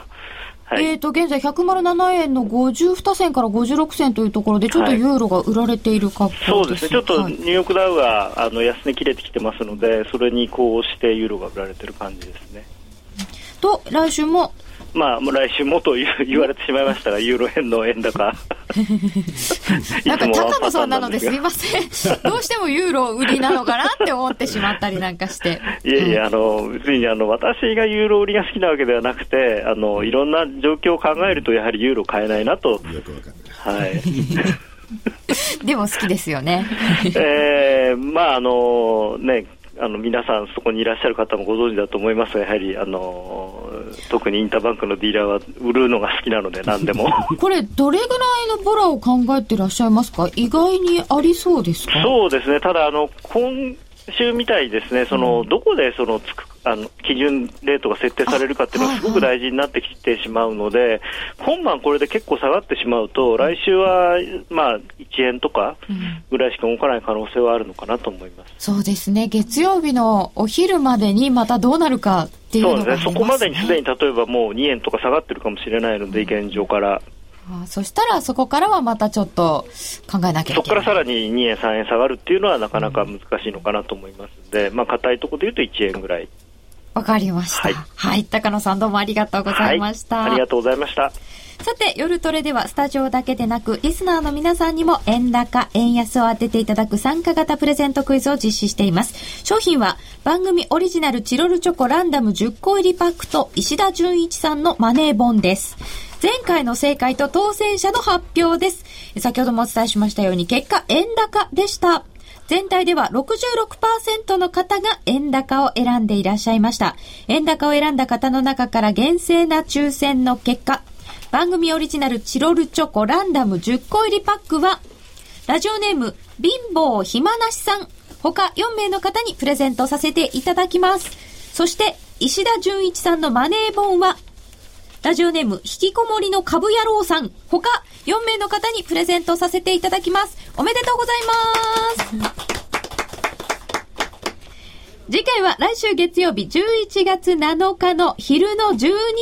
S5: はい。
S1: えっ、と、現在107円の52銭から56銭というところで、ちょっとユーロが売られている格好で。
S5: そうですすね、ちょっと
S1: はい。
S5: ニューヨークダウがあの安値切れてきてますので、それにこうしてユーロが売られてる感じですね。
S1: と、来週も、
S5: まあ、もう来週もと言う言われてしまいましたが、<laughs> ユーロ円の円高。<laughs>
S1: なんか高野さんなのですみません。どうしてもユーロ売りなのかなって思ってしまったりなんかして。
S5: いやいや、あの、別にあの、私がユーロ売りが好きなわけではなくて、あの、いろんな状況を考えると、やはりユーロ買えないなと。
S3: よくわかんない。
S5: はい。<laughs>
S1: でも好きですよね。
S5: えー、まああのね、あの皆さん、そこにいらっしゃる方もご存知だと思いますが、やはりあの特にインターバンクのディーラーは売るのが好きなので、<laughs> 何でも。
S1: これ、どれぐらいのボラを考えてらっしゃいますか？意外にありそうですか？
S5: そうですね、ただあの、今週みたいですね、そのどこでそのつくあの基準レートが設定されるかっていうの
S1: あ
S5: はすごく大事になってきてしまうので、今晩これで結構下がってしまうと、来週はまあ1円とかぐらいしか動かない可能性はあるのかなと思います。
S1: そうですね。月曜日のお昼までにまたどうなるかっていう
S5: そうですね、
S1: のがありますね。
S5: そこまでにすでに例えばもう2円とか下がってるかもしれないので、現状から。
S1: あそしたらそこからはまたちょっと考えなきゃいけない。
S5: そこからさらに2円、3円下がるっていうのはなかなか難しいのかなと思いますので、まあ、硬いところで言うと1円ぐらい。
S1: わかりました。は
S5: はいい。
S1: 高野さんどうもありがとうございました。
S5: はい、ありがとうございました。
S1: さて、夜トレではスタジオだけでなく、リスナーの皆さんにも円高、円安を当てていただく参加型プレゼントクイズを実施しています。商品は番組オリジナルチロルチョコランダム10個入りパックと石田純一さんのマネー本です。前回の正解と当選者の発表です。先ほどもお伝えしましたように結果円高でした。全体では66%の方が円高を選んでいらっしゃいました。円高を選んだ方の中から厳正な抽選の結果、番組オリジナルチロルチョコランダム10個入りパックは、ラジオネーム、貧乏暇なしさん、他4名の方にプレゼントさせていただきます。そして、石田純一さんのマネー本は、ラジオネーム、引きこもりの株野郎さん、他4名の方にプレゼントさせていただきます。おめでとうございます。次回は来週月曜日11月7日の昼の12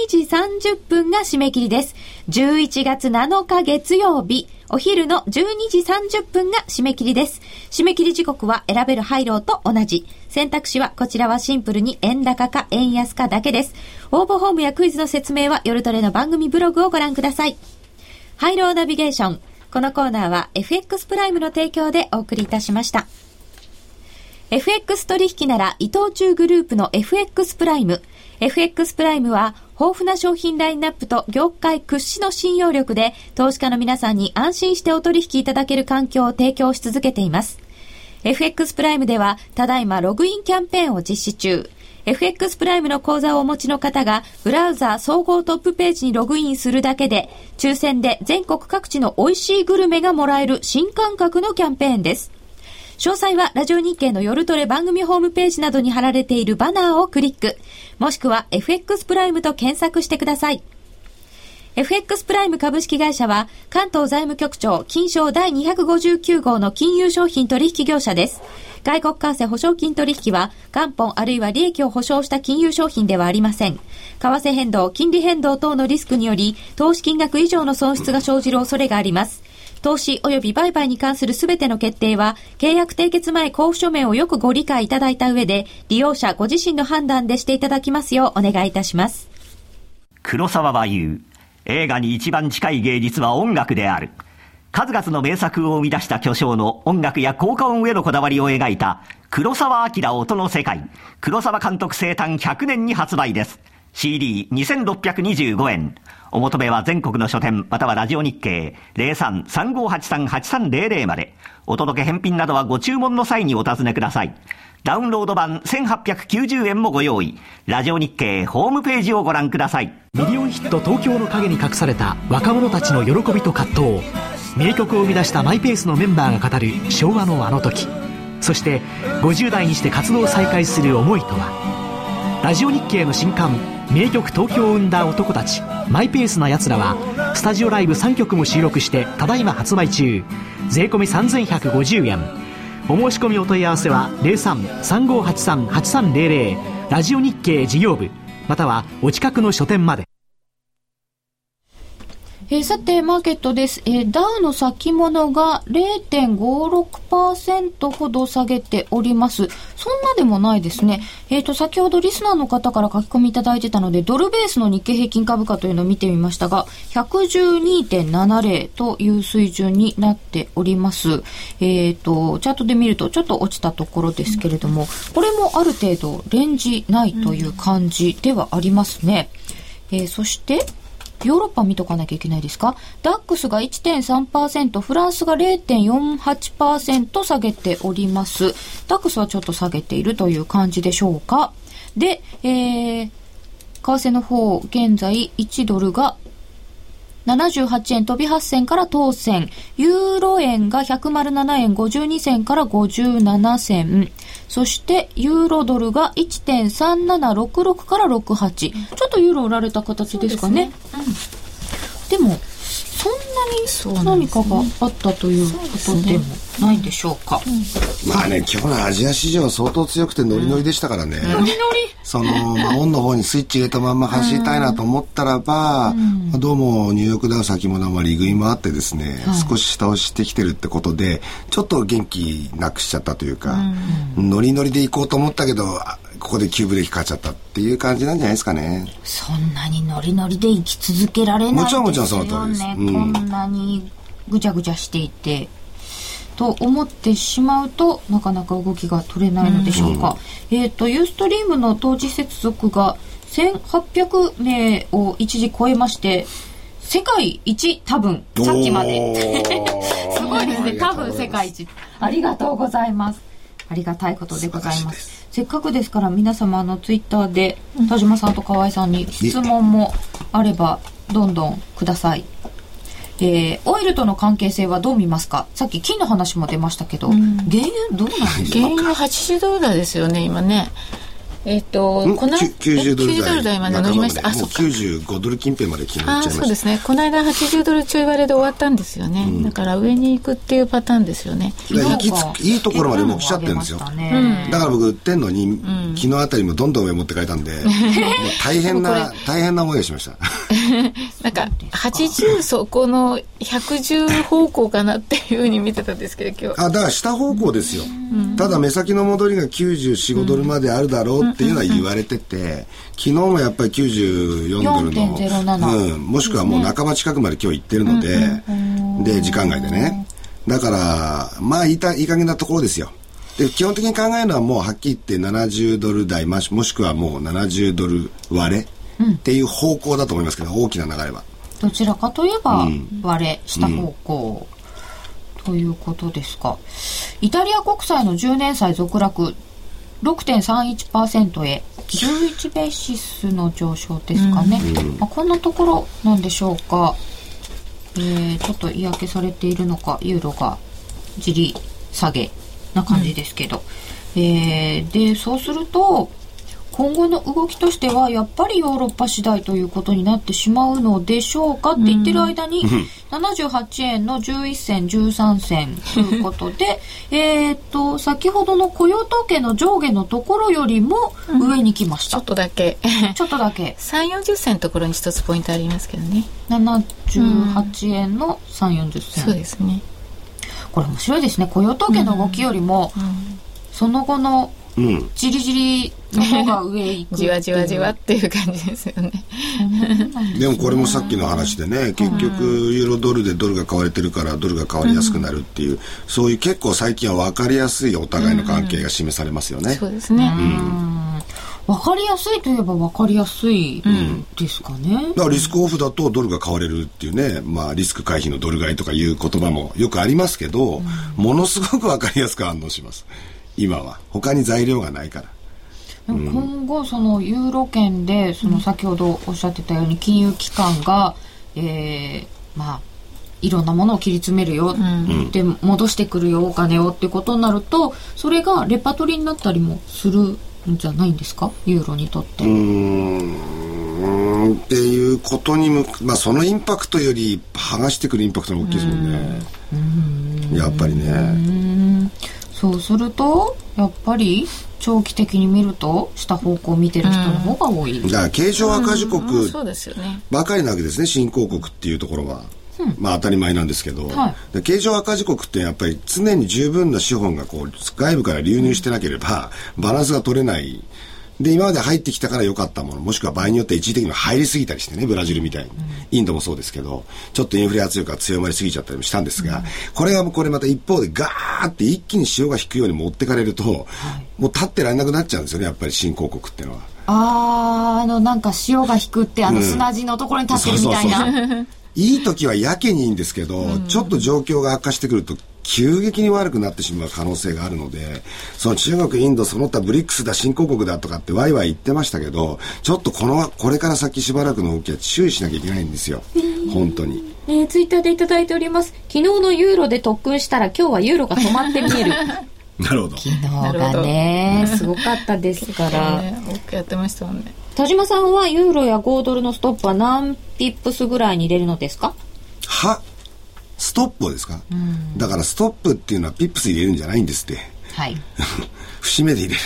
S1: 時30分が締め切りです。11月7日月曜日、お昼の12時30分が締め切りです。締め切り時刻は選べるハイローと同じ。選択肢はこちらはシンプルに円高か円安かだけです。応募フォームやクイズの説明は夜トレの番組ブログをご覧ください。ハイローナビゲーション。このコーナーは FX プライムの提供でお送りいたしました。FX 取引なら伊藤忠グループの FX プライム。FX プライムは豊富な商品ラインナップと業界屈指の信用力で投資家の皆さんに安心してお取引いただける環境を提供し続けています。FX プライムではただいまログインキャンペーンを実施中。FX プライムの口座をお持ちの方がブラウザー総合トップページにログインするだけで抽選で全国各地の美味しいグルメがもらえる新感覚のキャンペーンです。詳細はラジオ日経の夜トレ番組ホームページなどに貼られているバナーをクリック。もしくは FX プライムと検索してください。FX プライム株式会社は関東財務局長金賞第259号の金融商品取引業者です。外国為替保証金取引は元本あるいは利益を保証した金融商品ではありません。為替変動、金利変動等のリスクにより投資金額以上の損失が生じる恐れがあります。投資及び売買に関するすべての決定は、契約締結前交付書面をよくご理解いただいた上で、利用者ご自身の判断でしていただきますようお願いいたします。
S4: 黒沢は言う。映画に一番近い芸術は音楽である。数々の名作を生み出した巨匠の音楽や効果音へのこだわりを描いた黒沢明音の世界。黒沢監督生誕100年に発売です。CD2625 円。お求めは全国の書店またはラジオ日経03-3583-8300まで。お届け返品などはご注文の際にお尋ねください。ダウンロード版1890円もご用意。ラジオ日経ホームページをご覧ください。
S6: ミリオンヒット東京の陰に隠された若者たちの喜びと葛藤名曲を生み出したマイペースのメンバーが語る昭和のあの時そして50代にして活動を再開する思いとはラジオ日経の新刊名曲東京を生んだ男たちマイペースな奴らはスタジオライブ3曲も収録してただいま発売中。税込3150円。お申し込みお問い合わせは03-3583-8300ラジオ日経事業部またはお近くの書店まで。
S1: えーさて、マーケットです。えーダウの先物が0.56%ほど下げております。そんなでもないですね。えっ、と、先ほどリスナーの方から書き込みいただいてたので、ドルベースの日経平均株価というのを見てみましたが、112.70という水準になっております。えっ、と、チャートで見るとちょっと落ちたところですけれども、これもある程度レンジないという感じではありますね。えーそして、ヨーロッパ見とかなきゃいけないですか？ダックスが1.3%、フランスが0.48%下げております。ダックスはちょっと下げているという感じでしょうか？で、えー、為替の方、現在1ドルが78円飛び8銭から当選。ユーロ円が107円52銭から57銭。そして、ユーロドルが1.3766から68。ちょっとユーロ売られた形ですかね。でも、そんなに何かがあったということでもないでしょうか。
S3: まあね、今日のアジア市場は相当強くてノリノリでしたからね。その、まあ、オンの方にスイッチ入れたまんま走りたいなと思ったらば、まあどうもニューヨークダウ先物あまり食い回ってですね、少し下押してきてるってことで、ちょっと元気なくしちゃったというか、ノリノリで行こうと思ったけど、あここで急ブレーキかかっちゃったっていう感じなんじゃないですかね。
S1: そんなにノリノリで生き続けられない
S3: もちろんもちろんその通りです
S1: ね。
S3: うん
S1: こんなにぐちゃぐちゃしていて。と思ってしまうとなかなか動きが取れないのでしょうか。えっ、と、ユーストリームの当時接続が1800名を一時超えまして、世界一多分、さっきまで。<laughs> すごいですね。多分世界一。ありがとうございます。ありがたいことでございま。
S3: す
S1: せっかくですから皆様あのツイッターで田島さんと河合さんに質問もあればどんどんください。えー、オイルとの関係性はどう見ますか？さっき金の話も出ましたけど、原油どうなんですか？
S2: 原油80ドル台ですよね、今ね。えっ、と、
S3: ん？
S2: この
S3: きゅ90ドル
S2: 90ドル台まで乗りました。あ、
S3: も
S2: そうっか。
S3: 95ドル近辺まで昨日行
S2: ああ
S3: っちゃいました。
S2: そうですね。この間80ドルちょい割れで終わったんですよね、だから上に行くっていうパターンですよね。
S3: 行きついいところまでもう来ちゃってるんですよ。
S1: ね
S3: だから僕売ってんのに、昨日あたりもどんどん上持ってかれたんで、<laughs> 大変な、大変な思いをしました。<laughs>
S2: なんか80そこの110方向かなっていうふうに見てたんですけど今日。
S3: あ、だから下方向ですよ。ただ目先の戻りが94、5ドルまであるだろうっていうのは言われてて、昨日もやっぱり94ドルの、
S1: 4.07
S3: うん、もしくはもう半ば近くまで今日行ってるので、で、時間外でね。だから、まあいいた、いい加減なところですよ。で、基本的に考えるのはもうはっきり言って70ドル台、もしもしくはもう70ドル割れっていう方向だと思いますけど、大きな流れは。
S1: どちらかといえば割れした方向、ということですか。イタリア国債の10年債続落6.31%へ。11ベーシスの上昇ですかね、まあ、こんなところなんでしょうか、えーちょっと嫌気されているのかユーロがじり下げな感じですけど、えーでそうすると今後の動きとしてはやっぱりヨーロッパ次第ということになってしまうのでしょうかって言ってる間に78円の11銭13銭ということでえーっと先ほどの雇用統計の上下のところよりも上に来ました、
S2: ちょっとだけ。
S1: ちょっとだけ。
S2: 3 4 0銭のところに一つポイントありますけどね。
S1: 78円の3 4 0銭、
S2: そうですね。
S1: これ面白いですね。雇用統計の動きよりも、その後の
S3: うん。
S1: じりじりの方が上へ行く
S2: じわじわじわっていう感じですよね <laughs>
S3: でもこれもさっきの話でね、結局ユーロドルでドルが買われてるからドルが変わりやすくなるっていう、そういう結構最近は分かりやすいお互いの関係が示されますよね。
S2: そうですね、
S1: わかりやすいといえばわかりやすいですかね。
S3: だからリスクオフだとドルが買われるっていうね、まあリスク回避のドル買いとかいう言葉もよくありますけど、ものすごく分かりやすく反応します。今は。他に材料がないから。
S1: 今後そのユーロ圏でその先ほどおっしゃってたように金融機関が、えーまあいろんなものを切り詰めるよ、で戻してくるよお金をってことになるとそれがレパトリーになったりもするんじゃないんですか？ユーロにとって。
S3: うーんっていうことにむまあそのインパクトより剥がしてくるインパクトが大きいですもんね。やっぱりね。
S1: そうするとやっぱり長期的に見ると下方向を見てる人の方が多い、
S3: だから経常赤字国
S2: そうですよね
S3: ばかりなわけですね新興国っていうところは。まあ当たり前なんですけど、
S1: はい
S3: で経常赤字国ってやっぱり常に十分な資本がこう外部から流入してなければバランスが取れない。で、今まで入ってきたから良かったもの、もしくは場合によっては一時的に入りすぎたりしてね、ブラジルみたいに。インドもそうですけど、ちょっとインフレ圧力が強まりすぎちゃったりもしたんですが、これがもうこれまた一方でガーって一気に潮が引くように持ってかれると、もう立ってられなくなっちゃうんですよね、やっぱり新興国っていうのは。
S1: あーあのなんか潮が引くってあの砂地のところに立ってるみたいな、
S3: そうそう <laughs> いい時はやけにいいんですけど、ちょっと状況が悪化してくると、急激に悪くなってしまう可能性があるので、その中国、インド、その他ブリックスだ、新興国だとかってワイワイ言ってましたけど、ちょっとこの、これから先しばらくの動きは注意しなきゃいけないんですよ。本当に。
S1: えー、ツイッターでいただいております。昨日のユーロで特訓したら今日はユーロが止まって見える。<laughs>
S3: なるほど。
S1: 昨日がねすごかったですから。
S2: ね大きくやってましたもんね。
S1: 田島さんはユーロや豪ドルのストップは何ピップスぐらいに入れるのですか？
S3: は、ストップをですか、だからストップっていうのはピップス入れるんじゃないんですって。
S1: はい <laughs>
S3: 節目で入れる。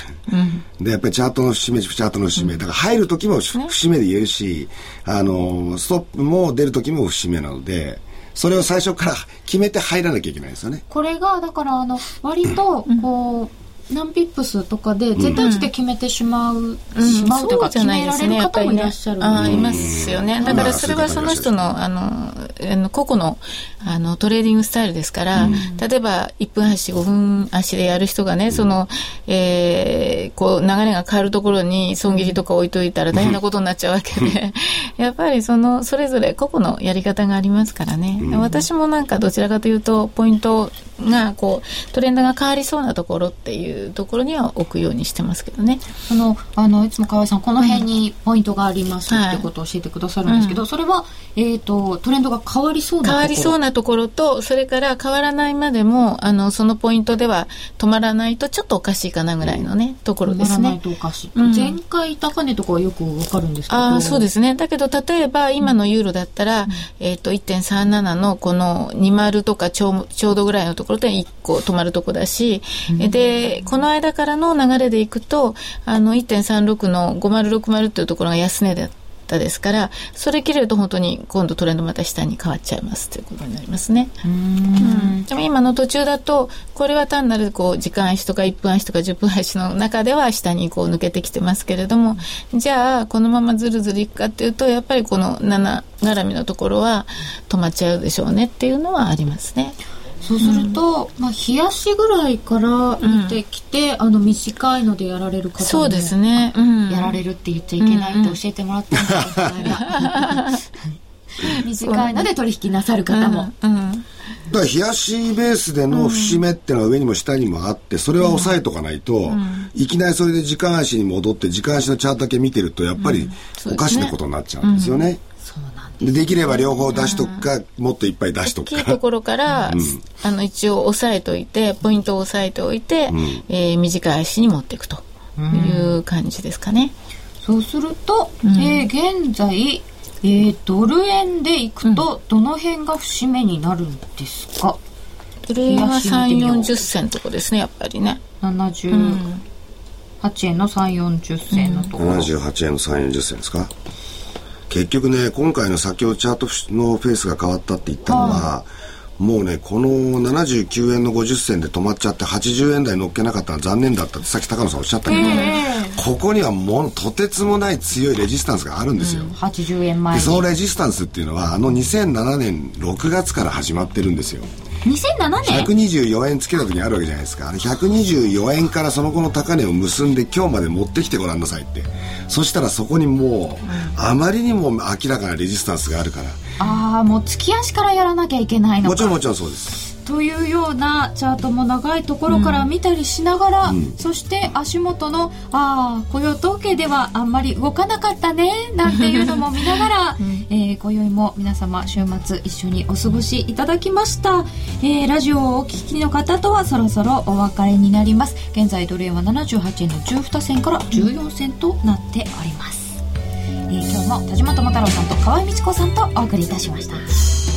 S3: で、やっぱりチャートの節目、チャートの節目。だから入る時も節目で入れるし、あの、ストップも出る時も節目なので、それを最初から決めて入らなきゃいけないですよね。
S1: これがだからあの割とこう、何ピップスとかで絶対値で決めてしまう、しまうとか
S2: そうじゃないですね、やっぱりね。
S1: 決められる方もいらっしゃる
S2: ああ、いますよね。だからそれはその人の、あの、あの個々の、あの、トレーディングスタイルですから、例えば、1分足、5分足でやる人がね、その、えー、こう、流れが変わるところに損切りとか置いといたら大変なことになっちゃうわけで、<laughs> やっぱりその、それぞれ個々のやり方がありますからね。私もなんかどちらかというと、ポイントが、こう、トレンドが変わりそうなところっていうところには置くようにしてますけどね。
S1: そのあのいつも河合さんこの辺にポイントがありますってことを教えてくださるんですけど、それは、えー、とトレンドが変わりそうなところ？
S2: 変わりそうなところと、それから変わらないまでも、あの、そのポイントでは止まらないとちょっとおかしいかなぐらいのね、ところです
S1: 止まらない
S2: ね。
S1: とおかしい、
S2: うん。
S1: 前回高値とかはよくわかるんですけど。
S2: ああ、そうですね。だけど、例えば、今のユーロだったら、えっ、と、1.37のこの20とかちょうちょうどぐらいのところで1個止まるとこだし、で、この間からの流れでいくと、あの、1.36の5060っていうところが安値だったですから、それ切れると本当に今度トレンドまた下に変わっちゃいますということになりますね。うんでも今の途中だと、これは単なるこう時間足とか1分足とか10分足の中では下にこう抜けてきてますけれども、じゃあこのままずるずるいくかっていうと、やっぱりこの7絡みのところは止まっちゃうでしょうねっていうのはありますね。
S1: そうすると、まあ、冷やしぐらいから見てきて、あの短いのでやられる方も
S2: そうですね。うん。
S1: やられるって言っちゃいけないって教えてもらったんですよ、<laughs> この間。短いので取引なさる方も、
S2: うん。うん。
S3: だから冷やしベースでの節目ってのは上にも下にもあってそれは押さえとかないと、いきなりそれで時間足に戻って時間足のチャートだけ見てるとやっぱりおかしなことになっちゃうんですよね。でできれば両方出しとくか、もっといっぱい出しと
S2: 大
S3: くか。
S2: きいところから、あの一応押さえておいてポイントを押さえておいて、えー短い足に持っていくという感じですかね。
S1: そうすると、えー現在、えードル円でいくと、どの辺が節目になるんですか？
S2: それは
S1: 冷やし見てみよう
S2: 3、40銭とこですね、やっぱりね。
S1: 78円の3 4 0銭のところ、
S3: 78円の3、40銭ですか？結局ね、今回の先ほどチャートのフェースが変わったって言ったのは、もうね、この79円の50銭で止まっちゃって80円台乗っけなかったのは残念だったってさっき高野さんおっしゃったけど、ここにはもうとてつもない強いレジスタンスがあるんですよ。
S1: 80円前
S3: そのレジスタンスっていうのはあの2007年6月から始まってるんですよ
S1: 2007年。
S3: 124円つけた時にあるわけじゃないですか。あれ124円からその後の高値を結んで今日まで持ってきてごらんなさいって。そしたらそこにもうあまりにも明らかなレジスタンスがあるから。
S1: ああもう月足からやらなきゃいけないのか。
S3: もちろんもちろんそうです
S1: というようなチャートも長いところから見たりしながら、そして足元のああ雇用統計ではあんまり動かなかったねなんていうのも見ながら、<laughs> えー今宵も皆様週末一緒にお過ごしいただきました、えーラジオをお聞きの方とはそろそろお別れになります。現在ドル円は78円の12銭から14銭となっております、えー今日も田島智太郎さんと河合美智子さんとお送りいたしました